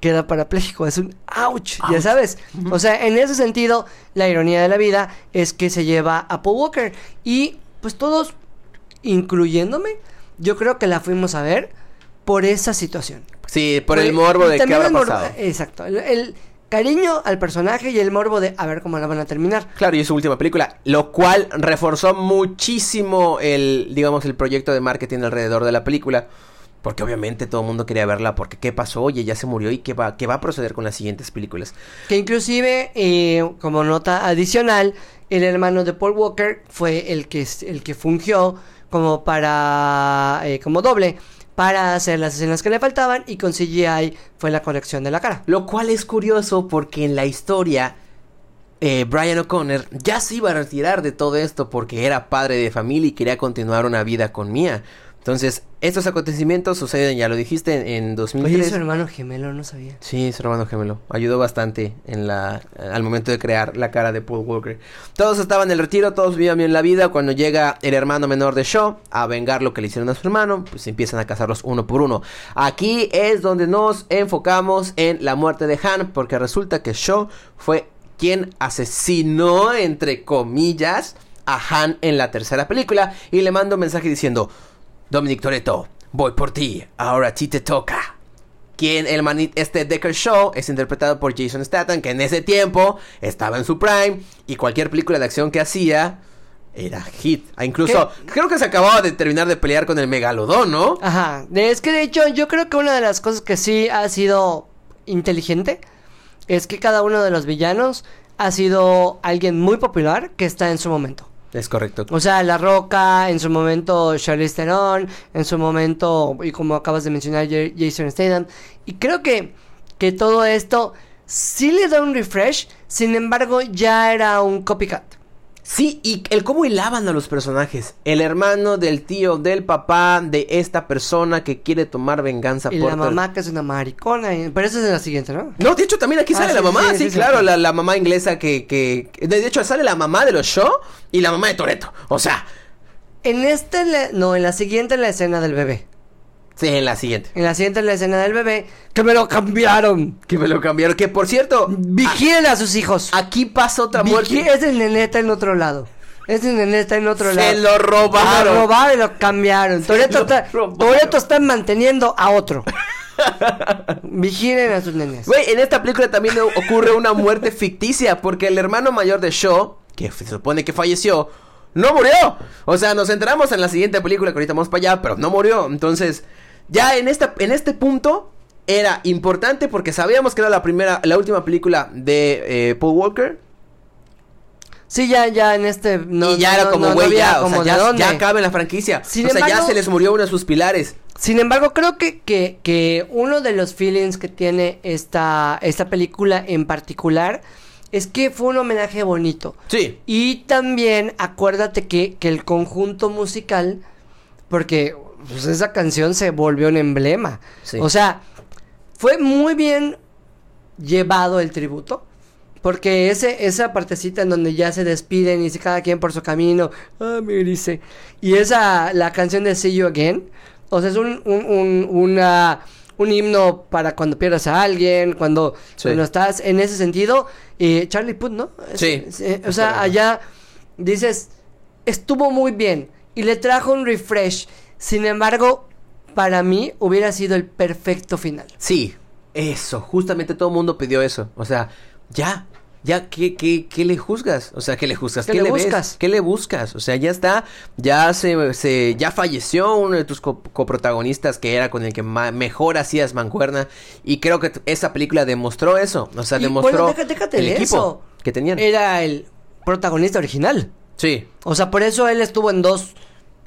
queda parapléjico, es un ouch, ya Ouch. sabes. O sea, en ese sentido, la ironía de la vida es que se lleva a Paul Walker. Y pues todos, incluyéndome, yo creo que la fuimos a ver por esa situación. Sí, por el morbo de qué habrá pasado. Exacto, el, el cariño al personaje y el morbo de a ver cómo la van a terminar. Claro, y es su última película, lo cual reforzó muchísimo el, digamos, el proyecto de marketing alrededor de la película. Porque obviamente todo el mundo quería verla, porque qué pasó, oye, ya se murió y qué va, qué va a proceder con las siguientes películas. Que inclusive, eh, como nota adicional, el hermano de Paul Walker fue el que, el que fungió como para, eh, como doble, para hacer las escenas que le faltaban y con CGI fue la corrección de la cara. Lo cual es curioso porque en la historia eh, Brian O'Connor ya se iba a retirar de todo esto porque era padre de familia y quería continuar una vida con Mia. Entonces, estos acontecimientos suceden, ya lo dijiste, en, en Oye, 2003. su hermano gemelo, no sabía. Sí, su hermano gemelo. Ayudó bastante en la, al momento de crear la cara de Paul Walker. Todos estaban en el retiro, todos vivían bien la vida. Cuando llega el hermano menor de Shaw a vengar lo que le hicieron a su hermano, pues empiezan a cazarlos uno por uno. Aquí es donde nos enfocamos en la muerte de Han, porque resulta que Shaw fue quien asesinó, entre comillas, a Han en la tercera película y le manda un mensaje diciendo, Dominic Toretto, voy por ti, ahora a ti te toca. Quien el manit, este Decker Show es interpretado por Jason Statham, que en ese tiempo estaba en su prime y cualquier película de acción que hacía era hit. Ah, incluso creo que se acababa de terminar de pelear con el Megalodón, ¿no? Ajá, es que de hecho yo creo que una de las cosas que sí ha sido inteligente es que cada uno de los villanos ha sido alguien muy popular que está en su momento. Es correcto. O sea, La Roca, en su momento Charlize Theron, en su momento, y como acabas de mencionar, Jason Statham. Y creo que, que todo esto sí le da un refresh, sin embargo ya era un copycat. Sí, y el cómo hilaban a los personajes. El hermano del tío, del papá, de esta persona que quiere tomar venganza Y por la mamá que es una maricona, y- pero esa es la siguiente, ¿no? No, de hecho también aquí Ah, sale sí, la mamá, sí, sí, sí, sí. claro, La, la mamá inglesa que, que... De hecho sale la mamá de los show y la mamá de Toreto. O sea, En esta, la- no, en la siguiente la escena del bebé. Sí, en la siguiente. En la siguiente, en la escena del bebé, que me lo cambiaron. Que me lo cambiaron. Que por cierto, Vigilen a sus hijos. aquí pasa otra muerte. Ese nene está en otro lado. Ese nene está en otro Se lado. lo robaron. Lo robaron y lo cambiaron. Toreto está, está manteniendo a otro. <laughs> Vigilen a sus nenes. Güey, en esta película también ocurre una muerte ficticia porque el hermano mayor de Shaw, que se supone que falleció, no murió. O sea, nos enteramos en la siguiente película que ahorita vamos para allá, pero no murió. Entonces, ya en esta en este punto era importante porque sabíamos que era la primera la última película de eh, Paul Walker Sí, ya, ya en este. No, y ya no, era no, como no güey había ya, o sea, ya, ya acaba en la franquicia. Sin o sea, ya se les murió uno de sus pilares. Sin embargo, creo que, que, que uno de los feelings que tiene esta, esta película en particular es que fue un homenaje bonito. Sí. Y también acuérdate que, que el conjunto musical, porque pues, esa canción se volvió un emblema. Sí. O sea, fue muy bien llevado el tributo. Porque ese, esa partecita en donde ya se despiden y se cada quien por su camino. Ah, me dice. Y esa, la canción de See You Again. O sea, es un, un, un, una- un himno para cuando pierdas a alguien, cuando, Sí. cuando estás en ese sentido. Y Charlie Puth, ¿no? Es- Sí, es- eh, o sea, allá dices, estuvo muy bien. Y le trajo un refresh. Sin embargo, para mí hubiera sido el perfecto final. Sí, eso, justamente todo el mundo pidió eso. O sea, ya, ya, ¿qué, qué, qué le juzgas? O sea, ¿qué le juzgas? ¿Qué ¿Qué, le ves? buscas? ¿Qué le buscas? O sea, ya está, ya se, se ya falleció uno de tus co- coprotagonistas que era con el que mejor hacías mancuerna. Y creo que esa película demostró eso. O sea, Y, demostró bueno, déjate- déjate el equipo eso. que tenían. Era el protagonista original. Sí, O sea, por eso él estuvo en dos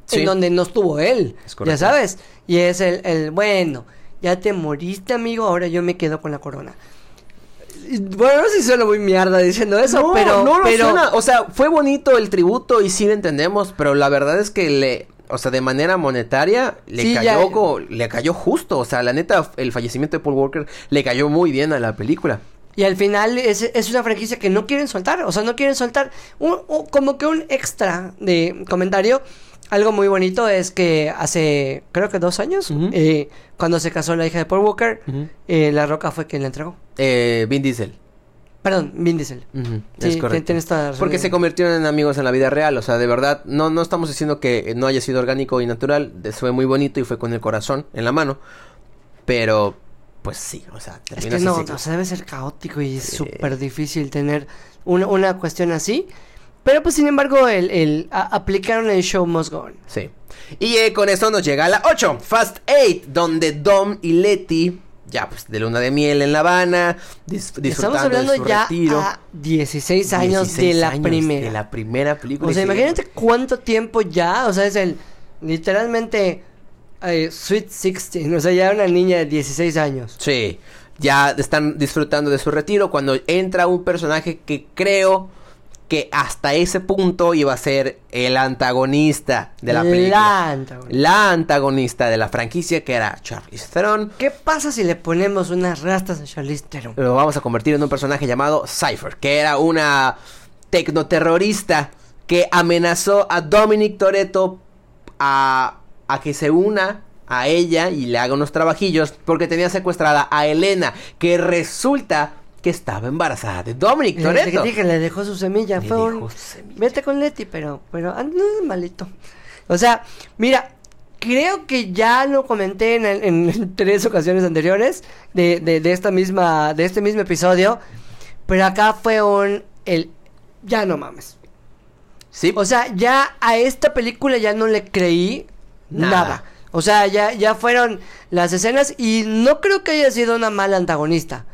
Sí. en donde no estuvo él. Es ya sabes. Y es el, el, bueno, ya te moriste, amigo, ahora yo me quedo con la corona. Bueno, no sé si suena muy mierda diciendo eso, no, pero... no lo pero suena. O sea, fue bonito el tributo y sí lo entendemos, pero la verdad es que le, o sea, de manera monetaria le Sí, cayó, le cayó justo. O sea, la neta, el fallecimiento de Paul Walker le cayó muy bien a la película. Y al final es, es una franquicia que no quieren soltar. O sea, no quieren soltar. Un, un- como que un extra de comentario. Algo muy bonito es que hace, creo que dos años, eh, cuando se casó la hija de Paul Walker, eh, La Roca fue quien la entregó. Eh, Vin Diesel. Perdón, Vin Diesel. Sí, es correcto. Porque se convirtieron en amigos en la vida real, o sea, de verdad, no, no estamos diciendo que no haya sido orgánico y natural, fue muy bonito y fue con el corazón en la mano, pero, pues sí, o sea, Es que no, ciclo. o sea, debe ser caótico y es Sí. súper difícil tener una, una cuestión así. Pero pues sin embargo, el, el, a- aplicaron el show must go on. Sí. Y eh, con eso nos llega a la 8, Fast 8, donde Dom y Letty, ya pues de luna de miel en La Habana, dis- disfrutando Estamos hablando de su ya retiro. a 16 años 16 de la años primera. De la primera película. O sea, imagínate cuánto tiempo ya, o sea, es el literalmente eh, Sweet 16, o sea, ya una niña de 16 años. Sí, ya están disfrutando de su retiro cuando entra un personaje que creo que hasta ese punto iba a ser el antagonista de la película. La antagonista. La antagonista de la franquicia que era Charlize Theron. ¿Qué pasa si le ponemos unas rastas a Charlize Theron? Lo vamos a convertir en un personaje llamado Cypher, que era una tecnoterrorista que amenazó a Dominic Toretto a, a que se una a ella y le haga unos trabajillos porque tenía secuestrada a Elena, que resulta que estaba embarazada de Dominic Le, le Toretto. dije, le dejó su semilla. Le fue dejó semilla. Vete con Leti, pero, pero ah, no malito. O sea, mira, creo que ya lo comenté en, el- en <laughs> tres ocasiones anteriores de, de, de esta misma, de este mismo episodio. Pero acá fue un el ya no mames. Sí, O sea, ya a esta película ya no le creí nada. Nada. O sea, ya, ya fueron las escenas y no creo que haya sido una mala antagonista.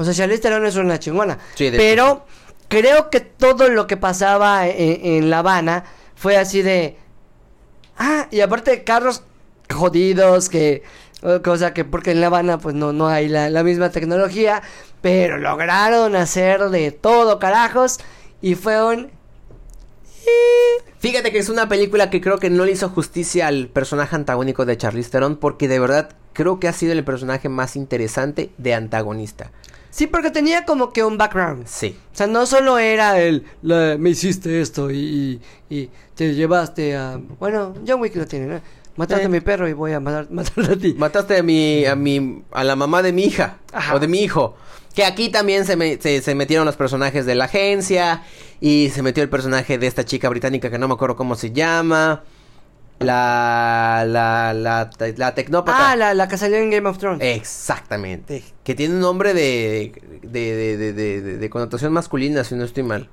O sea, Charlize Theron es una chingona. Sí, de pero creo que todo lo que pasaba en, en La Habana fue así de... Ah, y aparte carros jodidos que... Cosa que porque en La Habana pues no, no hay la, la misma tecnología. Pero lograron hacer de todo carajos. Y fue un... Fíjate que es una película que creo que no le hizo justicia al personaje antagónico de Charlize Theron porque de verdad creo que ha sido el personaje más interesante de antagonista. Sí, porque tenía como que un background. Sí. O sea, no solo era el, la- me hiciste esto y, y- y te llevaste a... Bueno, John Wick lo tiene, ¿no? Mataste Eh. a mi perro y voy a matar, <laughs> matarte a ti. Mataste a mi, a mi, a la mamá de mi hija. Ajá. O de mi hijo. Que aquí también se, me- se, se metieron los personajes de la agencia. Y se metió el personaje de esta chica británica que no me acuerdo cómo se llama. La, la, la, la tecnópata. Ah, la, la que salió en Game of Thrones. Exactamente. Que tiene un nombre de, de, de, de, de- connotación masculina, si no estoy mal.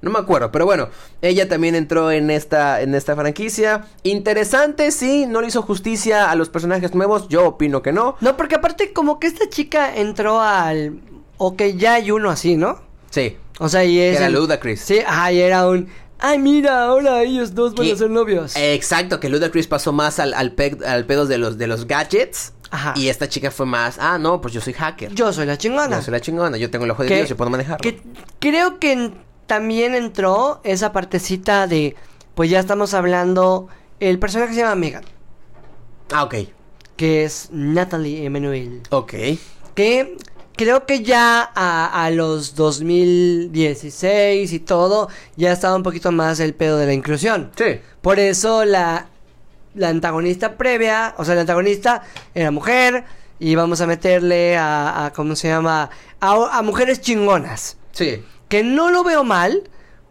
No me acuerdo, pero bueno, ella también entró en esta, en esta franquicia. Interesante, sí, no le hizo justicia a los personajes nuevos, yo opino que no. No, porque aparte como que esta chica entró al... O que ya hay uno así, ¿no? Sí, O sea, y es... era el- Ludacris. Sí, ajá, y era un... Ay, mira, ahora ellos dos van Que- a ser novios. Exacto, que Ludacris pasó más al, al, pe- al pedo de los, de los gadgets. Ajá. Y esta chica fue más, ah, no, pues yo soy hacker. Yo soy la chingona. Yo soy la chingona, yo tengo el ojo de Que- Dios y puedo manejarlo. que creo que en- también entró esa partecita de... Pues ya estamos hablando... El personaje se llama Megan. Ah, ok. Que es Natalie Emanuel. Ok. que creo que ya a, a los 2016 y todo ya estaba un poquito más el pedo de la inclusión. Sí. Por eso la, la antagonista previa, o sea, la antagonista era mujer y vamos a meterle a, a ¿cómo se llama? A, a mujeres chingonas. Sí. Que no lo veo mal,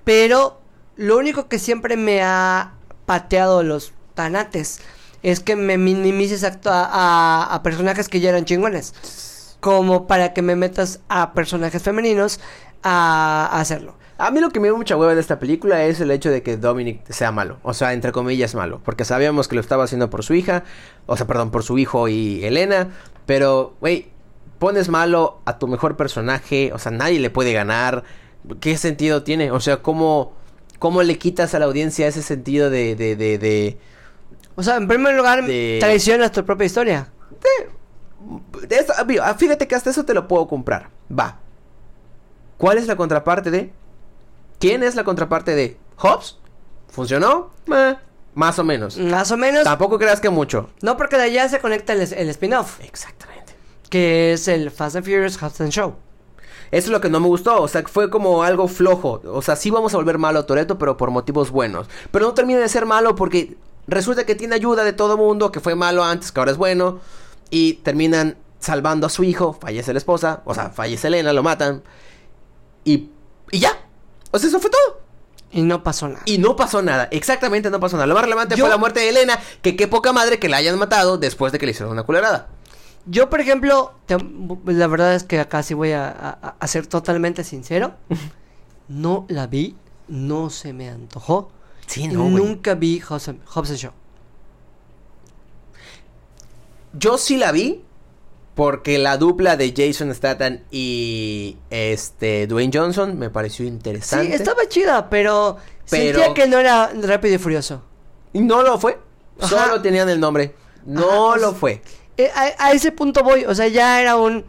pero lo único que siempre me ha pateado los tanates es que me minimices a, a- a personajes que ya eran chingones. Como para que me metas a personajes femeninos a, a hacerlo. A mí lo que me dio mucha hueva de esta película es el hecho de que Dominic sea malo. O sea, entre comillas malo. Porque sabíamos que lo estaba haciendo por su hija. O sea, perdón, por su hijo y Elena. Pero, güey, pones malo a tu mejor personaje. O sea, nadie le puede ganar. ¿Qué sentido tiene? O sea, ¿cómo, cómo le quitas a la audiencia ese sentido de... de, de, de- O sea, en primer lugar, De- traicionas tu propia historia. de fíjate que hasta eso te lo puedo comprar. Va. ¿Cuál es la contraparte de? ¿Quién es la contraparte de? ¿Hobbs? ¿Funcionó? Eh, más o menos. Más o menos. Tampoco creas que mucho. No, porque de allá se conecta el, el spin-off. Exactamente. Que es el Fast and Furious Hudson Show. Eso es lo que no me gustó. O sea, fue como algo flojo. O sea, sí vamos a volver malo a Toreto, pero por motivos buenos. Pero no termina de ser malo porque resulta que tiene ayuda de todo mundo, que fue malo antes, que ahora es bueno. Y terminan salvando a su hijo. Fallece la esposa. O sea, fallece Elena, lo matan. Y, y ya. O sea, eso fue todo. Y no pasó nada. Y no pasó nada. Exactamente, no pasó nada. Lo más relevante Yo- fue la muerte de Elena. Que qué poca madre que la hayan matado después de que le hicieron una culerada. Yo, por ejemplo, te- la verdad es que acá sí voy a, a- a ser totalmente sincero. <laughs> No la vi, no se me antojó. Sí, no, nunca vi Hobbs Hobbs Show. Yo sí la vi porque la dupla de Jason Statham y este Dwayne Johnson me pareció interesante. Sí, estaba chida, pero, Pero- sentía que no era rápido y furioso. No lo fue. Ajá. Solo tenían el nombre. No Ajá, lo pues- fue. Eh, a, a ese punto voy, o sea, ya era un...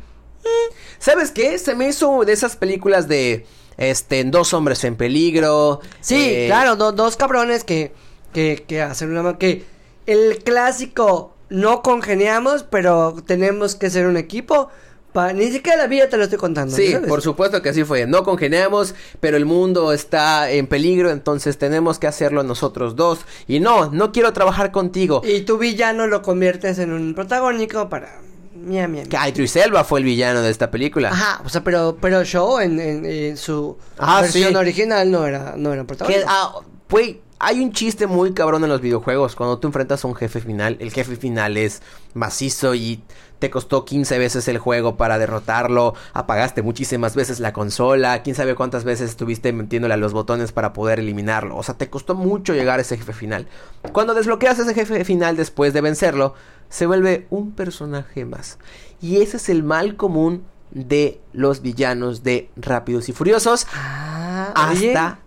¿Sabes qué? Se me hizo de esas películas de este dos hombres en peligro. Sí, eh, claro, do- dos cabrones que, que, que hacen una... Que el clásico, no congeniamos, pero tenemos que ser un equipo. Pa, ni siquiera la vida te lo estoy contando. Sí, ¿sabes? por supuesto que así fue. No congeniamos, pero el mundo está en peligro, entonces tenemos que hacerlo nosotros dos. Y no, no quiero trabajar contigo. Y tu villano lo conviertes en un protagónico para... Mia, Que mia. Idris Elba fue el villano de esta película. Ajá, o sea, pero, pero Show en, en- en su Ah, versión sí. original no era, no era Que, protagónico. ah, güey, hay un chiste muy cabrón en los videojuegos. Cuando tú enfrentas a un jefe final, el jefe final es macizo y te costó 15 veces el juego para derrotarlo. Apagaste muchísimas veces la consola. Quién sabe cuántas veces estuviste metiéndole a los botones para poder eliminarlo. O sea, te costó mucho llegar a ese jefe final. Cuando desbloqueas ese jefe final después de vencerlo, se vuelve un personaje más. Y ese es el mal común de los villanos de Rápidos y Furiosos Ah, hasta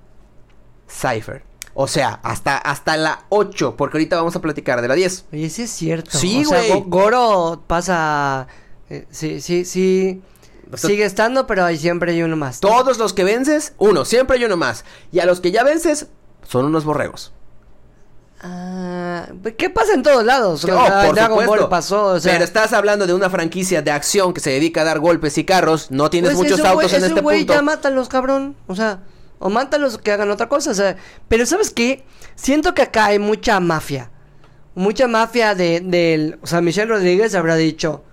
Cypher. O sea, hasta, hasta la 8, porque ahorita vamos a platicar de la 10. Oye, sí es cierto. Sí, o güey. Go- Goro pasa... eh, sí, sí, sí. O sea, Sigue estando, pero hay siempre hay uno más. Todos los que vences, uno, siempre hay uno más. Y a los que ya vences, son unos borregos. Ah, ¿Qué pasa en todos lados? O Oh, sea, por Dragon supuesto. Ball pasó, o sea... Pero estás hablando de una franquicia de acción que se dedica a dar golpes y carros. No tienes Pues muchos autos en este güey punto. ya mátalos, cabrón. O sea, o mátalos o que hagan otra cosa. O sea, pero ¿sabes qué? Siento que acá hay mucha mafia. mucha mafia de, del, o sea, Michelle Rodríguez habrá dicho,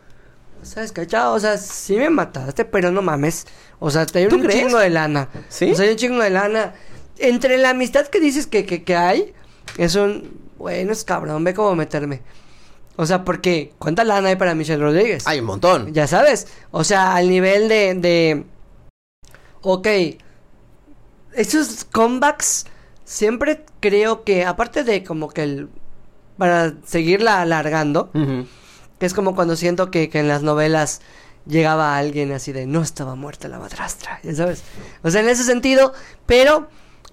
¿sabes qué, chao? O sea, sí me mataste, pero no mames. O sea, te hay ¿Tú un crees? chingo de lana. ¿Sí? O sea, hay un chingo de lana. Entre la amistad que dices que, que, que hay, es un, bueno, es cabrón, ve cómo meterme. O sea, porque, ¿cuánta lana hay para Michelle Rodríguez? Hay un montón. Ya sabes, o sea, al nivel de, de... Ok, esos comebacks siempre creo que, aparte de como que el... Para seguirla alargando, que es como cuando siento que, que en las novelas llegaba alguien así de no estaba muerta la madrastra, ya sabes. O sea, en ese sentido, pero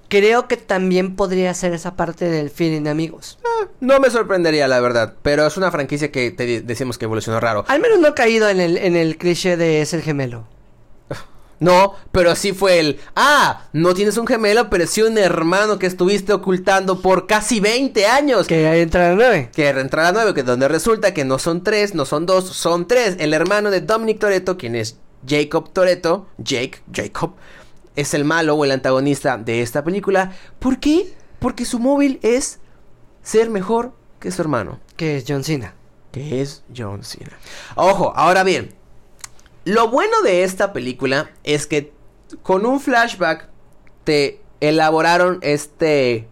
creo que también podría ser esa parte del feeling de amigos. Ah, No me sorprendería, la verdad. Pero es una franquicia que te decimos que evolucionó raro. Al menos no he caído en el, en el cliché de es el gemelo. No, pero sí fue el. Ah, no tienes un gemelo, pero sí un hermano que estuviste ocultando por casi 20 años. Que entra la nueve. Que entra a la 9, que donde resulta que no son tres, no son dos, son tres. El hermano de Dominic Toretto, quien es Jacob Toretto, Jake, Jacob, es el malo o el antagonista de esta película. ¿Por qué? Porque su móvil es ser mejor que su hermano, Que es John Cena. que es John Cena. Ojo, ahora bien, lo bueno de esta película es que con un flashback te elaboraron este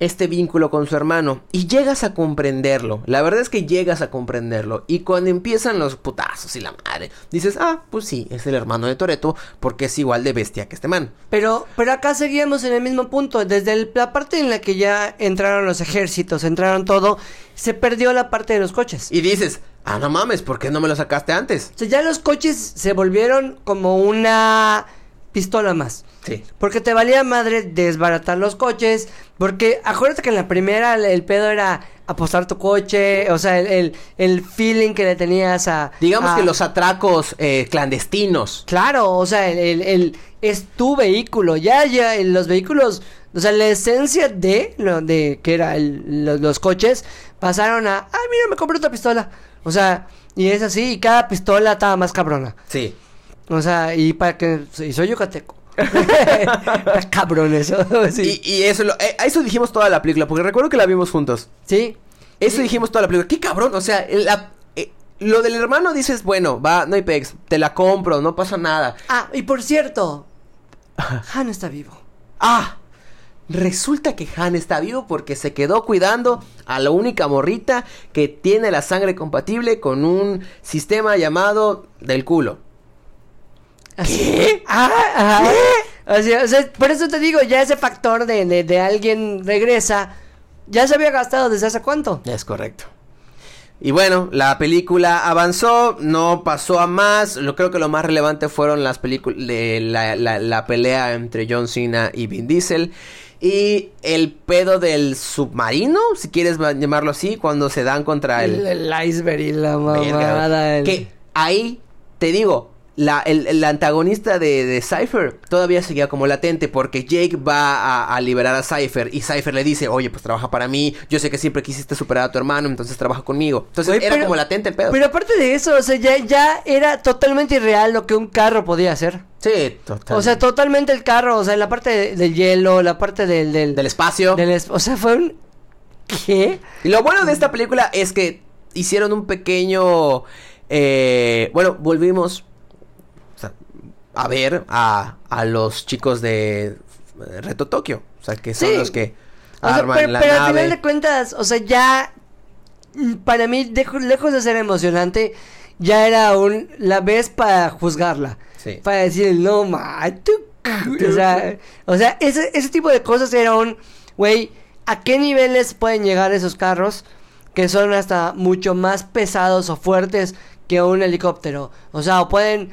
este vínculo con su hermano y llegas a comprenderlo. La verdad es que llegas a comprenderlo y cuando empiezan los putazos y la madre, dices, "Ah, pues sí, es el hermano de Toreto porque es igual de bestia que este man." Pero, pero acá seguíamos en el mismo punto. Desde el- la parte en la que ya entraron los ejércitos, entraron todo, se perdió la parte de los coches. Y dices, "Ah, no mames, ¿por qué no me lo sacaste antes?" O sea, ya los coches se volvieron como una pistola más. Sí. Porque te valía madre desbaratar los coches. Porque acuérdate que en la primera el, el pedo era apostar tu coche. O sea, el, el, el feeling que le tenías a. Digamos a- que los atracos eh, clandestinos. Claro, o sea, el, es tu vehículo. Ya, ya, los vehículos. O sea, la esencia de lo de que era el- los, los coches pasaron a. Ay, mira, me compré otra pistola. O sea, y es así. Y cada pistola estaba más cabrona. Sí. O sea, y para que. Y soy yucateco. <laughs> <laughs> Cabrón eso. <laughs> sí. Y, y eso, lo- eh, eso dijimos toda la película, porque recuerdo que la vimos juntos. sí. Eso dijimos toda la película. ¡Qué cabrón! O sea, la- eh, lo del hermano dices, bueno, va, no hay pex, te la compro, no pasa nada. Ah, y por cierto. Han está vivo. ¡Ah! Resulta que Han está vivo porque se quedó cuidando a la única morrita que tiene la sangre compatible con un sistema llamado del culo. Así. Ah. O sea, o sea, por eso te digo, ya ese factor de, de, de alguien regresa, ya se había gastado desde hace cuánto. Es correcto. Y bueno, la película avanzó, no pasó a más. Lo creo que lo más relevante fueron las películas la, la- la pelea entre John Cena y Vin Diesel. Y el pedo del submarino, si quieres ma- llamarlo así, cuando se dan contra el... El, el iceberg y la mamada. el- Que ahí, te digo, la, el, el antagonista de, de Cypher todavía seguía como latente porque Jake va a, a liberar a Cypher y Cypher le dice, oye, pues trabaja para mí, yo sé que siempre quisiste superar a tu hermano, entonces trabaja conmigo. Entonces era pero- como latente el pedo. Pero aparte de eso, o sea, ya, ya era totalmente irreal lo que un carro podía hacer. sí, total. O sea, totalmente el carro, o sea, la parte de- del hielo, la parte del... del, del espacio. del es- o sea, fue un... ¿Qué? Y lo bueno de esta película es que hicieron un pequeño... eh, bueno, volvimos a ver a, a los chicos de Reto Tokio. O sea, que son Sí. los que O sea, arman pero, la pero al final de cuentas, o sea, ya mm, para mí, dejo- lejos de ser emocionante, ya era un la vez para juzgarla. Sí. Para decir, no, ma, tú, o sea, o sea ese, ese tipo de cosas era un, güey, ¿a qué niveles pueden llegar esos carros que son hasta mucho más pesados o fuertes que un helicóptero? O sea, o pueden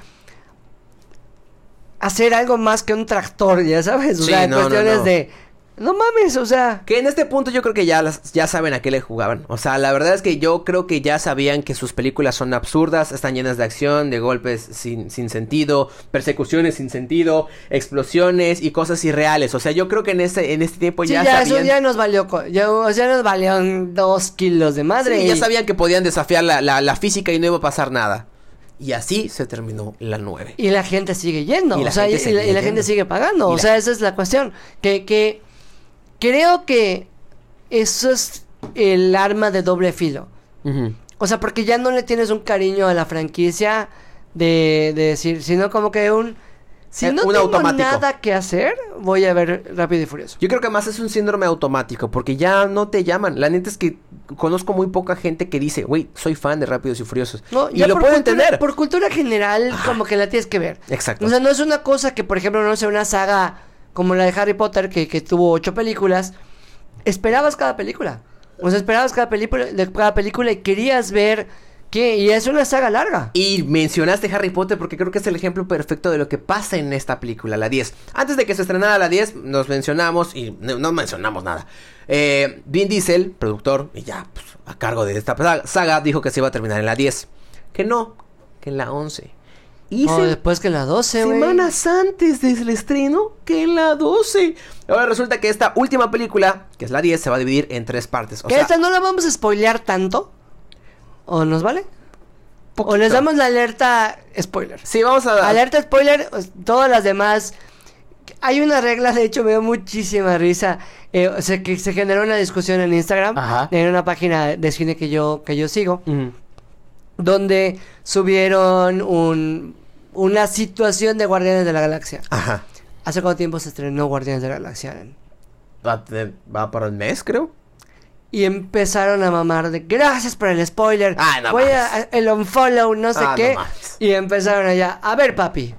hacer algo más que un tractor, ya sabes, o Sí, sea, no, no, cuestiones no. de, no mames, o sea... Que en este punto yo creo que ya, las, ya saben a qué le jugaban. O sea, la verdad es que yo creo que ya sabían que sus películas son absurdas, están llenas de acción, de golpes sin, sin sentido, persecuciones sin sentido, explosiones y cosas irreales. O sea, yo creo que en este, en este tiempo Sí, ya, ya, eso sabían. ya nos valió, ya, nos valieron dos kilos de madre. Sí, ya y- sabían que podían desafiar la, la, la física y no iba a pasar nada. Y así se terminó la 9. Y la gente sigue yendo, Y la o sea, gente y, y sigue la, y la yendo. gente sigue pagando, o sea, esa es la cuestión. Que, que creo que eso es el arma de doble filo. O sea, porque ya no le tienes un cariño a la franquicia de, de decir, sino como que un... Si Eh, no un tengo automático. nada que hacer, voy a ver Rápido y Furioso. Yo creo que más es un síndrome automático, porque ya no te llaman. La neta es que conozco muy poca gente que dice, güey, soy fan de Rápidos y Furiosos. No, y lo puedo entender. Por cultura general, como que la tienes que ver. Exacto. O sea, no es una cosa que, por ejemplo, no sea una saga como la de Harry Potter, que, que tuvo ocho películas. Esperabas cada película. O sea, esperabas cada película, cada película y querías ver que... Y es una saga larga. Y mencionaste Harry Potter porque creo que es el ejemplo perfecto de lo que pasa en esta película, la 10. Antes de que se estrenara la 10, nos mencionamos y no, no mencionamos nada. Eh, Vin Diesel, productor, y ya pues, a cargo de esta sa- saga, dijo que se iba a terminar en la 10. Que no, que en la 11. Y se- después que la 12, güey. semanas antes del estreno que en la 12. Ahora resulta que esta última película, que es la 10, se va a dividir en tres partes. O ¿Que sea, esta no la vamos a spoilear tanto? ¿O nos vale? ¿O les damos la alerta spoiler? Sí, vamos a... Alerta spoiler, pues, todas las demás. Hay una regla, de hecho me dio muchísima risa. Eh, o sea, que se generó una discusión en Instagram, Ajá. en una página de cine que yo, que yo sigo, donde subieron un, una situación de Guardianes de la Galaxia. Ajá. ¿Hace cuánto tiempo se estrenó Guardianes de la Galaxia? Va, para un mes, creo. Y empezaron a mamar de gracias por el spoiler. Ah, no Voy a el unfollow, no sé Ah, qué. y empezaron allá. A ver, papi.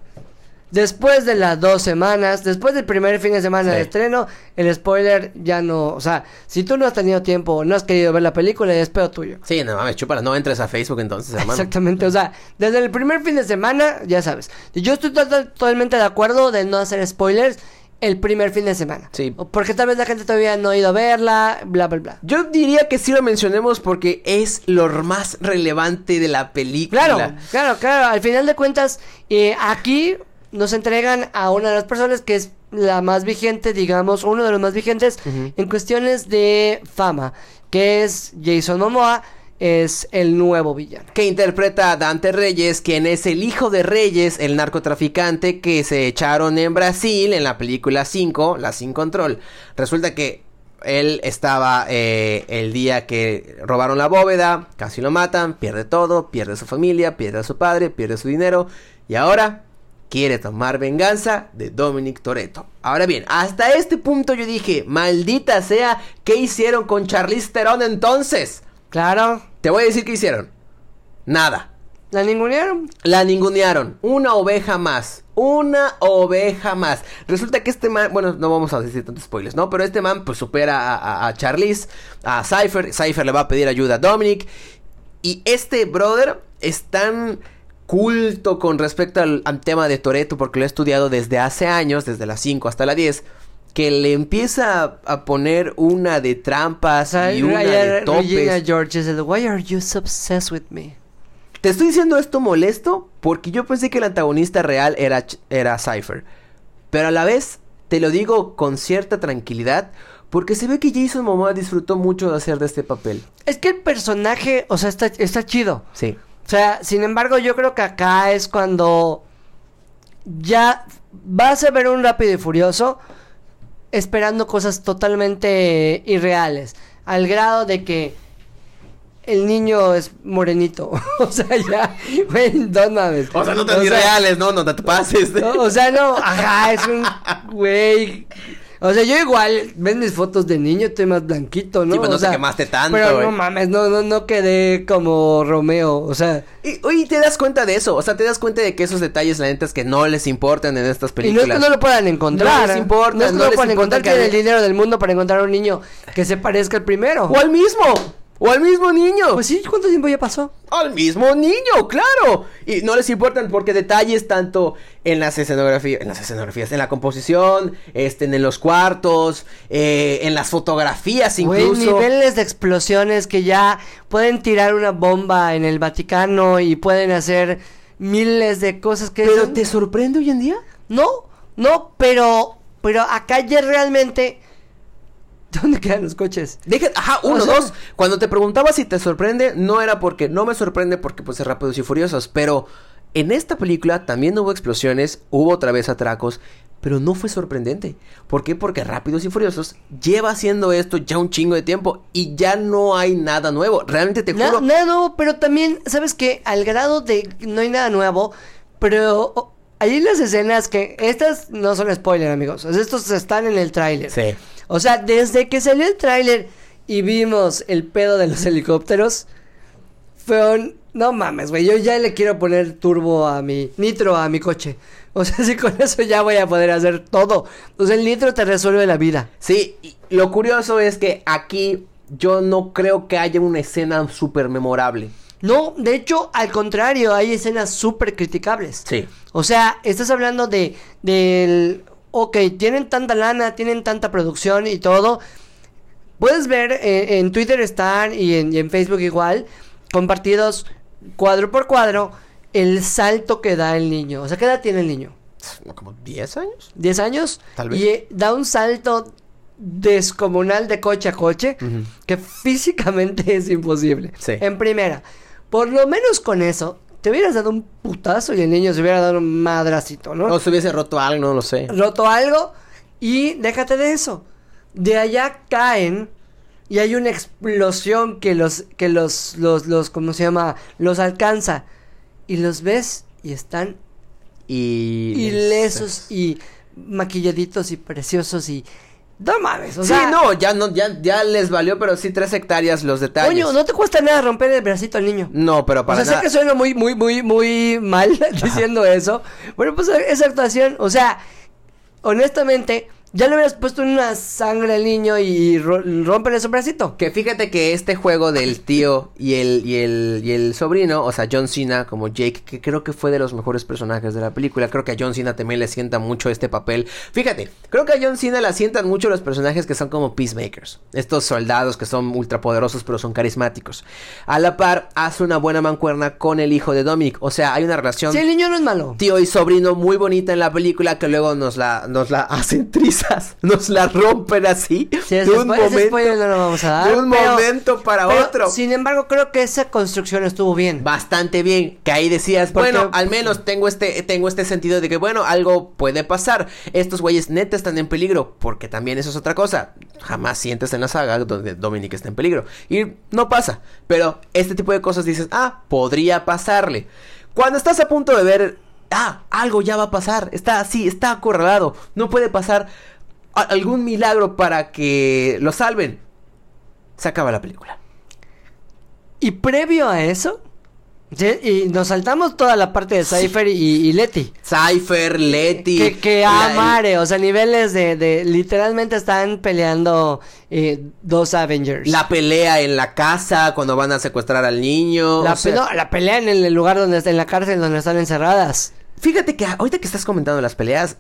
Después de las dos semanas, después del primer fin de semana Sí. de estreno, el spoiler ya no. O sea, si tú no has tenido tiempo, no has querido ver la película, ya es pedo tuyo. Sí, no mames, chúpala, no entres a Facebook entonces, hermano. Exactamente, o sea, desde el primer fin de semana, ya sabes. Yo estoy total- totalmente de acuerdo de no hacer spoilers el primer fin de semana. Sí. O Porque tal vez la gente todavía no ha ido a verla, bla, bla, bla. Yo diría que sí lo mencionemos porque es lo más relevante de la película. Claro, claro, claro. Al final de cuentas, eh, aquí nos entregan a una de las personas que es la más vigente, digamos, uno de los más vigentes en cuestiones de fama, que es Jason Momoa, es el nuevo villano. Que interpreta a Dante Reyes, quien es el hijo de Reyes, el narcotraficante que se echaron en Brasil en la película 5, La Sin Control. Resulta que él estaba eh, el día que robaron la bóveda, casi lo matan, pierde todo, pierde su familia, pierde a su padre, pierde su dinero y ahora quiere tomar venganza de Dominic Toretto. Ahora bien, hasta este punto yo dije, maldita sea, ¿qué hicieron con Charlize Theron entonces? Claro, Te voy a decir qué hicieron. Nada. la ningunearon. La ningunearon. Una oveja más. Una oveja más. Resulta que este man, bueno, no vamos a decir tantos spoilers, ¿no? Pero este man pues supera a, a, a Charlize, a Cypher. Cypher le va a pedir ayuda a Dominic. Y este brother es tan culto con respecto al, al tema de Toreto porque lo he estudiado desde hace años, desde las 5 hasta la 10. Que le empieza a, poner una de trampas y una de topes. George Why are you so obsessed with me? Te estoy diciendo esto molesto porque yo pensé que el antagonista real era, era Cypher. Pero a la vez te lo digo con cierta tranquilidad porque se ve que Jason Momoa disfrutó mucho de hacer de este papel. Es que el personaje, o sea, está, está chido. Sí. O sea, sin embargo, yo creo que acá es cuando ya vas a ver un rápido y furioso esperando cosas totalmente irreales. Al grado de que el niño es morenito. <laughs> o sea, ya, güey, no mames. O sea, no tan O sea, irreales, no, no te pases. no, o sea, no, ajá, es un <laughs> güey. O sea, yo igual, ven mis fotos de niño, estoy más blanquito, ¿no? Sí, pues no O te sea, quemaste tanto, Pero no mames, no, no, no quedé como Romeo, o sea. Y, oye, te das cuenta de eso, o sea, te das cuenta de que esos detalles, la neta, es que no les importan en estas Y no películas. es que no lo puedan encontrar. No les importa, No es que no no lo les puedan encontrar. que el dinero del mundo para encontrar un niño que se parezca al primero. O al mismo, o al mismo niño. Pues sí, ¿cuánto tiempo ya pasó? Al mismo niño, claro. Y no les importan porque detalles tanto en las escenografías, en las escenografías, en la composición, este, en los cuartos, eh, en las fotografías Güey, incluso. niveles de explosiones que ya pueden tirar una bomba en el Vaticano y pueden hacer miles de cosas que... Pero son- te sorprende hoy en día. No, no, pero... Pero acá ya realmente... ¿Dónde quedan los coches? Deja, ajá, uno, O sea- dos. Cuando te preguntaba si te sorprende, no era porque no me sorprende porque pues es rápidos y furiosos, pero en esta película también hubo explosiones, hubo otra vez atracos, pero no fue sorprendente. ¿Por qué? Porque Rápidos y Furiosos lleva haciendo esto ya un chingo de tiempo y ya no hay nada nuevo. Realmente te juro. nada nuevo, pero también, ¿sabes qué? Al grado de no hay nada nuevo, pero hay las escenas que... Estas no son spoiler, amigos. Estos están en el tráiler. Sí. O sea, desde que salió el tráiler y vimos el pedo de los helicópteros, fue un... No mames, güey, yo ya le quiero poner turbo a mi... Nitro a mi coche. O sea, si con eso ya voy a poder hacer todo. O sea, el nitro te resuelve la vida. Sí, y lo curioso es que aquí yo no creo que haya una escena súper memorable. No, de hecho, al contrario, hay escenas súper criticables. Sí. O sea, estás hablando de del ok, tienen tanta lana, tienen tanta producción y todo. Puedes ver eh, en Twitter están y en, y en Facebook igual compartidos cuadro por cuadro el salto que da el niño. O sea, ¿qué edad tiene el niño? ¿Como 10 años? ¿10 años? Tal vez. Y eh, da un salto descomunal de coche a coche que físicamente <laughs> es imposible. Sí. En primera, por lo menos con eso, te hubieras dado un putazo y el niño se hubiera dado un madracito, ¿no? O se hubiese roto algo, no lo sé. Roto algo y déjate de eso. De allá caen y hay una explosión que los, que los, los, los, ¿cómo se llama? Los alcanza. Y los ves y están Y... ilesos y maquilladitos y preciosos y... No mames, o sí, sea... no, ya no, ya, ya les valió, pero sí tres hectáreas los detalles. Coño, no te cuesta nada romper el bracito al niño. No, pero O para sea, sé que suena muy, muy, muy, muy mal <laughs> diciendo eso. Bueno, pues esa actuación, o sea, honestamente, ya le hubieras puesto una sangre al niño y ro rompen su bracito. Que fíjate que este juego del tío y el, y el, y el sobrino, o sea, John Cena como Jake, que creo que fue de los mejores personajes de la película, creo que a John Cena también le sienta mucho este papel. Fíjate, creo que a John Cena le sientan mucho los personajes que son como peacemakers, estos soldados que son ultrapoderosos pero son carismáticos. A la par, hace una buena mancuerna con el hijo de Dominic, o sea, hay una relación Sí, el niño no es malo. tío y sobrino muy bonita en la película que luego nos la, nos la <laughs> hacen nos la rompen así. Sí, de un momento, spoiler no lo vamos a dar. de un pero- momento para pero, otro. Sin embargo, creo que esa construcción estuvo bien. Bastante bien, que ahí decías, Porque- bueno, al menos tengo este, tengo este sentido de que, bueno, algo puede pasar. Estos güeyes neta están en peligro, porque también eso es otra cosa. Jamás sientes en la saga donde Dominic está en peligro. Y no pasa. Pero este tipo de cosas dices, ah, podría pasarle. Cuando estás a punto de ver, ah, algo ya va a pasar, está así, está acorralado, no puede pasar algún milagro para que lo salven. Se acaba la película. Y previo a eso, y nos saltamos toda la parte de Cypher y, y Letty. Cypher, Letty. Que, que la- amare, o sea, niveles de, de literalmente están peleando eh, dos Avengers. La pelea en la casa cuando van a secuestrar al niño. La, o sea, pe- no, la pelea en el lugar donde está, en la cárcel donde están encerradas. Fíjate que ahorita que estás comentando las peleas,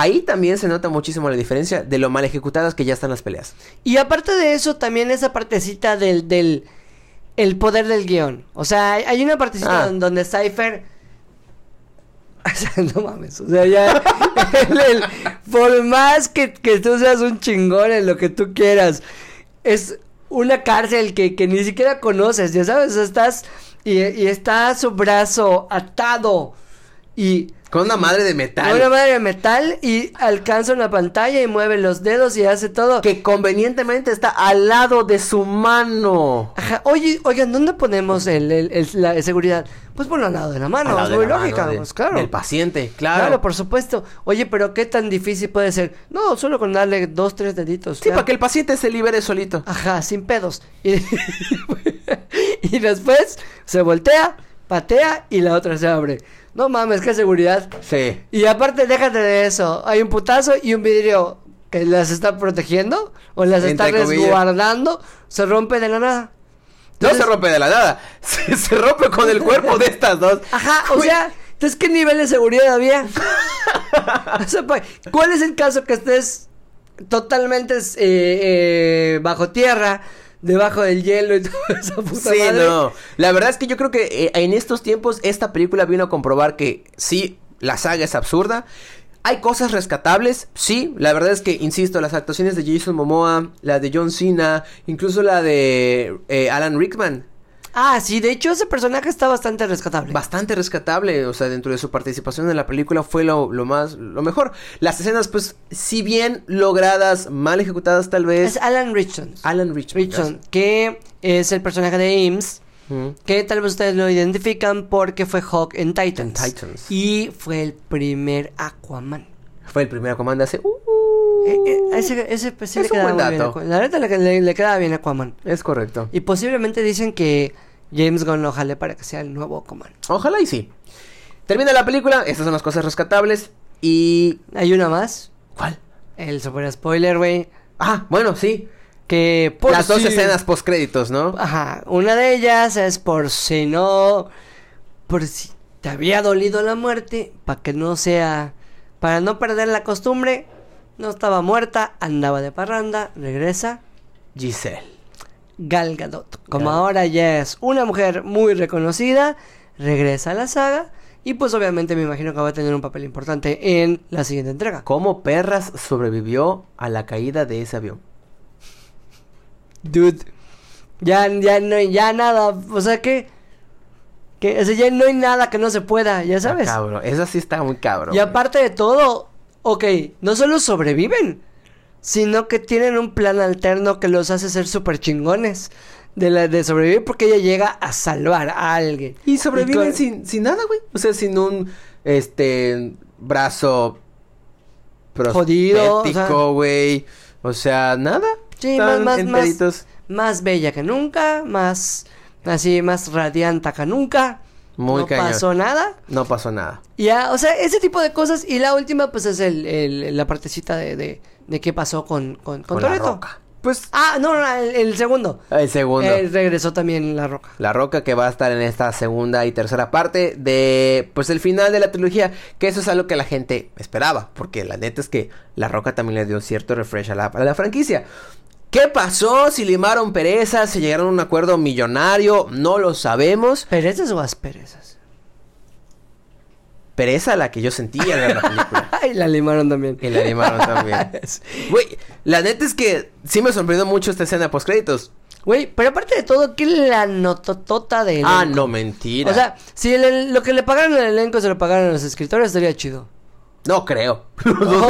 ahí también se nota muchísimo la diferencia de lo mal ejecutadas que ya están las peleas. Y aparte de eso, también esa partecita del, del el poder del guion. O sea, hay, una partecita Ah. don- donde Cypher. <laughs> O sea, no mames. O sea, ya. <laughs> el- el- por más que, que tú seas un chingón en lo que tú quieras, es una cárcel que, que ni siquiera conoces, ya sabes. Estás. Y, y está su brazo atado. Y. Con una madre de metal. Una madre de metal y alcanza una pantalla y mueve los dedos y hace todo. Que convenientemente está al lado de su mano. Ajá. Oye, oigan, ¿dónde ponemos el, el- el- la seguridad? Pues ponlo al lado de la mano, es muy mano lógica, de- pues claro. Del paciente, claro. Claro, por supuesto. Oye, pero ¿qué tan difícil puede ser? No, solo con darle dos, tres deditos. Sí, para que el paciente se libere solito. Ajá, sin pedos. Y, <laughs> y después se voltea, patea y la otra se abre. No mames, qué seguridad. Sí. Y aparte, déjate de eso. Hay un putazo y un vidrio que las está protegiendo o las está comillas. resguardando. Se rompe de la nada. No se rompe de la nada. <laughs> Se, se rompe con el cuerpo de estas dos. Ajá, o Uy, sea, entonces, ¿qué nivel de seguridad había? <laughs> o sea, pa- ¿cuál es el caso que estés totalmente eh, eh, bajo tierra, debajo del hielo y <laughs> toda esa puta Sí, madre? no. La verdad es que yo creo que eh, en estos tiempos esta película vino a comprobar que sí, la saga es absurda. Hay cosas rescatables, sí. La verdad es que, insisto, las actuaciones de Jason Momoa, la de John Cena, incluso la de eh, Alan Rickman. Ah, sí, de hecho ese personaje está bastante rescatable. Bastante rescatable, o sea, dentro de su participación en la película fue lo, lo más, lo mejor. Las escenas, pues, si bien logradas, mal ejecutadas tal vez. Es Alan Richardson. Alan Richardson. Richardson, que es el personaje de Ames. Que tal vez ustedes lo identifican porque fue Hawk en Titans. En Titans. Y fue el primer Aquaman. Fue el primer comando hace... Uh, Eh, eh, ese, ese pues, sí Es le un buen bien. dato. a Aquaman. La verdad le, le, le quedaba bien a Aquaman. es correcto. Y posiblemente dicen que James Gunn lo jale para que sea el nuevo Aquaman. Ojalá y sí. Termina la película, estas son las cosas rescatables. Y... Hay una más. ¿Cuál? El super spoiler, güey. Ah, bueno, sí. Que por Las dos escenas post créditos, ¿no? Ajá. Una de ellas es por si no. Por si te había dolido la muerte. Para que no sea. Para no perder la costumbre. No estaba muerta. Andaba de parranda. Regresa. Giselle. Gal Gadot. Como Gal- ahora ya es una mujer muy reconocida. Regresa a la saga. Y pues obviamente me imagino que va a tener un papel importante en la siguiente entrega. ¿Cómo Perras sobrevivió a la caída de ese avión? Dude. Ya, ya no hay ya nada. O sea que. Que o sea, ya no hay nada que no se pueda, ya sabes. Ah, cabrón. Esa sí está muy cabrón. Y aparte de todo, ok, no solo sobreviven, sino que tienen un plan alterno que los hace ser súper chingones. De, la, de sobrevivir porque ella llega a salvar a alguien. Y sobreviven sin, sin nada, güey. O sea, sin un este brazo Jodido, o sea- güey. O sea, nada. Sí, más, más, más, más bella que nunca, más así, más radiante que nunca. Muy no cañón. pasó nada. No pasó nada. Ya, o sea, ese tipo de cosas. Y la última, pues es el, el- la partecita de, de, de qué pasó con, con, con Con la roca. Pues Ah, no, no, el, el segundo. el segundo. Eh, regresó también La Roca. La Roca que va a estar en esta segunda y tercera parte de pues el final de la trilogía, que eso es algo que la gente esperaba, porque la neta es que La Roca también le dio cierto refresh a la, a la franquicia. ¿Qué pasó? Si limaron perezas, si llegaron a un acuerdo millonario, no lo sabemos. ¿Perezas o asperezas? Pereza la que yo sentía ver la <laughs> película. Ay, la limaron también. Y la limaron también. <laughs> Güey, la neta es que sí me sorprendió mucho esta escena post créditos. Güey, pero aparte de todo, ¿qué la nototota de Ah, elenco? no, mentira. O sea, si el- lo que le pagaron al elenco se lo pagaron a los escritores, estaría chido. No creo. <laughs>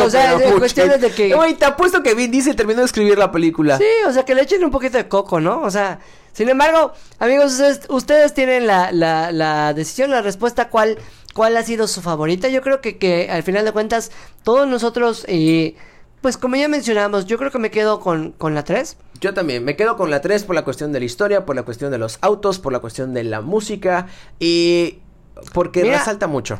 O sea, mucho. cuestiones de que- Güey, te apuesto que Vin Diesel terminó de escribir la película. Sí, o sea, que le echen un poquito de coco, ¿no? O sea, sin embargo, amigos, ustedes, ustedes tienen la, la, la decisión, la respuesta, ¿cuál, cuál ha sido su favorita. Yo creo que, que al final de cuentas, todos nosotros, eh, pues como ya mencionamos, yo creo que me quedo con, con la 3. Yo también me quedo con la 3 por la cuestión de la historia, por la cuestión de los autos, por la cuestión de la música y porque Mira. resalta mucho.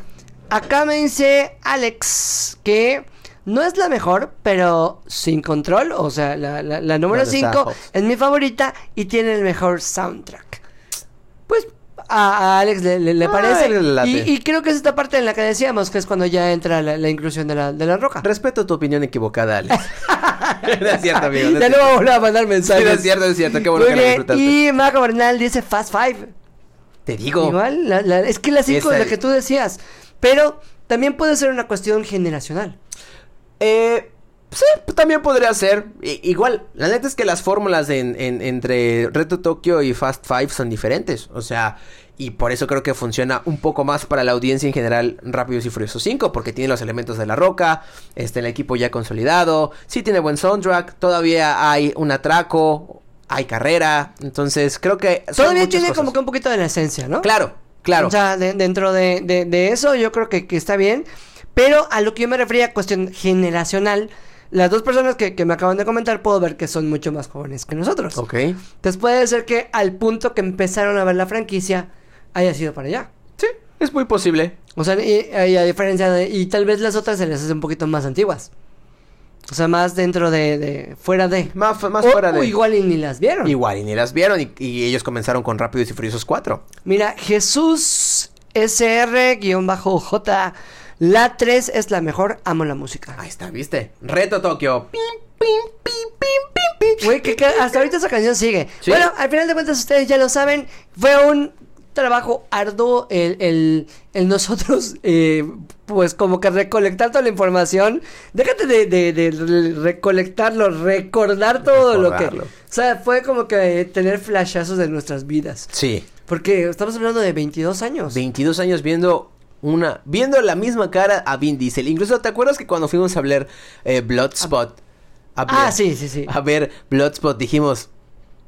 Acá me dice Alex que no es la mejor, pero sin control, o sea, la, la, la número ¿Dónde está 5 Hobbs? es mi favorita y tiene el mejor soundtrack. Pues a, a Alex le, le- le parece. Y, y creo que es esta parte en la que decíamos, que es cuando ya entra la, la inclusión de la, de la roca. Respeto tu opinión equivocada, Alex. <laughs> no es cierto, amigo. No ya no voy a mandar Sí, mensajes. no es cierto, es cierto. Qué bueno Muy que bien, y Marco Bernal dice Fast Five. Te digo. Igual, la- la- es que la 5 Esa- es la que tú decías. Pero también puede ser una cuestión generacional. Eh, sí, también podría ser. I- igual, la neta es que las fórmulas en- en- entre Reto Tokio y Fast Five son diferentes. O sea, y por eso creo que funciona un poco más para la audiencia en general Rápidos y Furiosos 5, porque tiene los elementos de la roca, este, el equipo ya consolidado, sí tiene buen soundtrack, todavía hay un atraco, hay carrera, entonces creo que... Todavía tiene cosas. como que un poquito de la esencia, ¿no? Claro, claro. O sea, de- dentro de, de- de eso yo creo que, que está bien. Pero a lo que yo me refería, cuestión generacional, las dos personas que, que me acaban de comentar puedo ver que son mucho más jóvenes que nosotros. Ok. Entonces puede ser que al punto que empezaron a ver la franquicia haya sido para allá. Sí, es muy posible. O sea, y, y a diferencia de... Y tal vez las otras se les hace un poquito más antiguas. O sea, más dentro de... de fuera de... Más, más O- fuera o de... igual y ni las vieron. Igual, y ni las vieron, y, y ellos comenzaron con Rápidos y Furiosos 4. Mira, Jesús SR-J. La 3 es la mejor, amo la música. Ahí está, ¿viste? Reto Tokio. Pim, pim, pim, pim, pim, pim. Güey, que, que hasta ahorita esa canción sigue. Sí. Bueno, al final de cuentas ustedes ya lo saben, fue un trabajo arduo el, el, el nosotros, <laughs> eh, pues como que recolectar toda la información. Déjate de, de, de re- recolectarlo, recordar todo lo que... O sea, fue como que tener flashazos de nuestras vidas. Sí. Porque estamos hablando de 22 años. 22 años viendo una viendo la misma cara a Vin Diesel. Incluso te acuerdas que cuando fuimos a ver eh, Bloodspot a ver, Ah, sí, sí, sí. a ver Bloodspot dijimos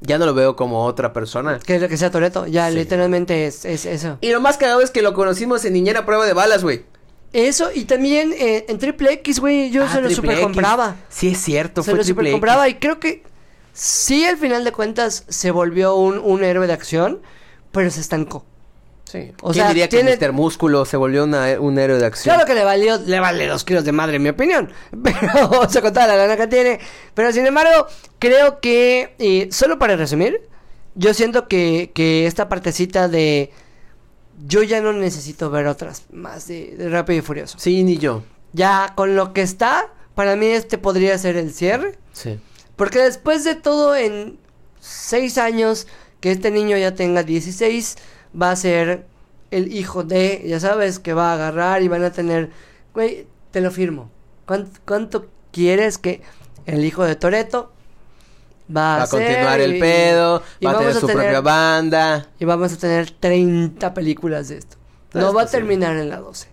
ya no lo veo como otra persona. Que es lo que sea Toreto, ya Sí. literalmente es, es eso. Y lo más cagado es que lo conocimos en Niñera Prueba de Balas, güey. Eso, y también eh, en Triple X, güey, yo Ah, se lo super compraba. Sí, es cierto, Se fue lo super compraba y creo que sí, al final de cuentas, se volvió un, un héroe de acción, pero se estancó. Sí. O ¿Quién sea, diría tiene- que Mr. Músculo se volvió una- un héroe de acción? Claro que le valió, le vale dos kilos de madre, en mi opinión. <laughs> Pero, o sea, con toda la lana que tiene. Pero sin embargo, creo que, eh, solo para resumir, yo siento que, que esta partecita de. Yo ya no necesito ver otras más de, de Rápido y Furioso. Sí, ni yo. Ya con lo que está, para mí este podría ser el cierre. Sí. Porque después de todo, en seis años, que este niño ya tenga 16, va a ser el hijo de, ya sabes, que va a agarrar y van a tener, güey, te lo firmo. ¿Cuánto, cuánto quieres que el hijo de Toreto va a, Va a ser continuar el y- pedo, y va a tener su propia banda. Y vamos a tener 30 películas de esto. No va a terminar en la 12.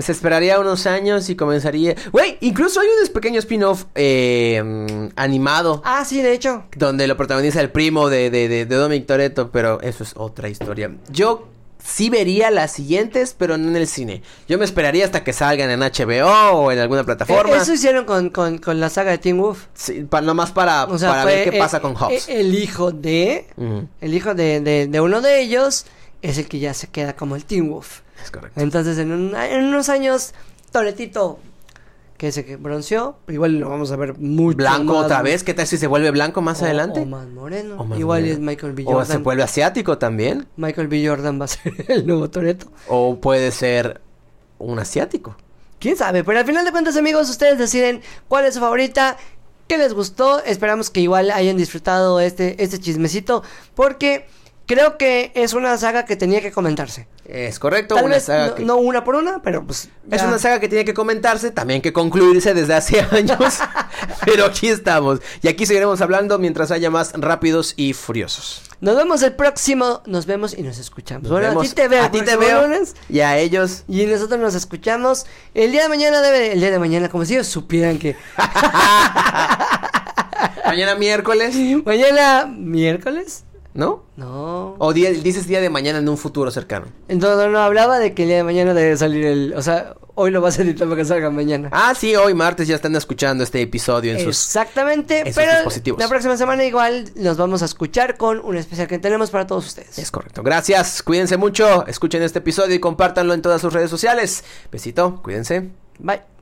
Pues esperaría unos años y comenzaría. Güey, incluso hay un pequeño spin-off eh, animado. Ah, sí, de hecho. Donde lo protagoniza el primo de, de, de, de Dominic Toretto, pero eso es otra historia. Yo sí vería las siguientes, pero no en el cine. Yo me esperaría hasta que salgan en HBO o en alguna plataforma. Eh, Eso hicieron con, con, con la saga de Teen Wolf. Sí, pa- nomás para, O sea, para ver qué eh, pasa con Hobbs. eh, El hijo de. El hijo de, de, de uno de ellos es el que ya se queda como el Teen Wolf. Es correcto. Entonces, en, un- en unos años, Toretito, que se bronceó, igual lo vamos a ver muy Blanco otra vez, ¿qué tal si se vuelve blanco más adelante? O más moreno. O más igual moreno. es Michael B. O se Jordan. vuelve asiático también. Michael B. Jordan va a ser <laughs> el nuevo Toreto. O puede ser un asiático. ¿Quién sabe? Pero al final de cuentas, amigos, ustedes deciden cuál es su favorita, qué les gustó. Esperamos que igual hayan disfrutado este, este chismecito, porque creo que es una saga que tenía que comentarse. Es correcto, Tal una vez saga no, que... no una por una, pero pues... Es una saga que tiene que comentarse, también que concluirse desde hace <laughs> años. <laughs> pero aquí estamos. Y aquí seguiremos hablando mientras haya más rápidos y furiosos. Nos vemos el próximo, nos vemos y nos escuchamos. Nos bueno, a ti te veo. A ti te veo. lunes, Y a ellos. y nosotros nos escuchamos el día de mañana debe el día de mañana como si ellos supieran que <laughs> Mañana miércoles, mañana miércoles ¿no? no O día, dices día de mañana en un futuro cercano. entonces no hablaba de que el día de mañana debe salir el o sea hoy lo vas a editar para que salga mañana Ah, sí, hoy martes ya están escuchando este episodio en sus... Exactamente, en sus pero dispositivos. la próxima semana igual nos vamos a escuchar con un especial que tenemos para todos ustedes. Es correcto. Gracias, cuídense mucho, escuchen este episodio y compártanlo en todas sus redes sociales. Besito, cuídense. Bye.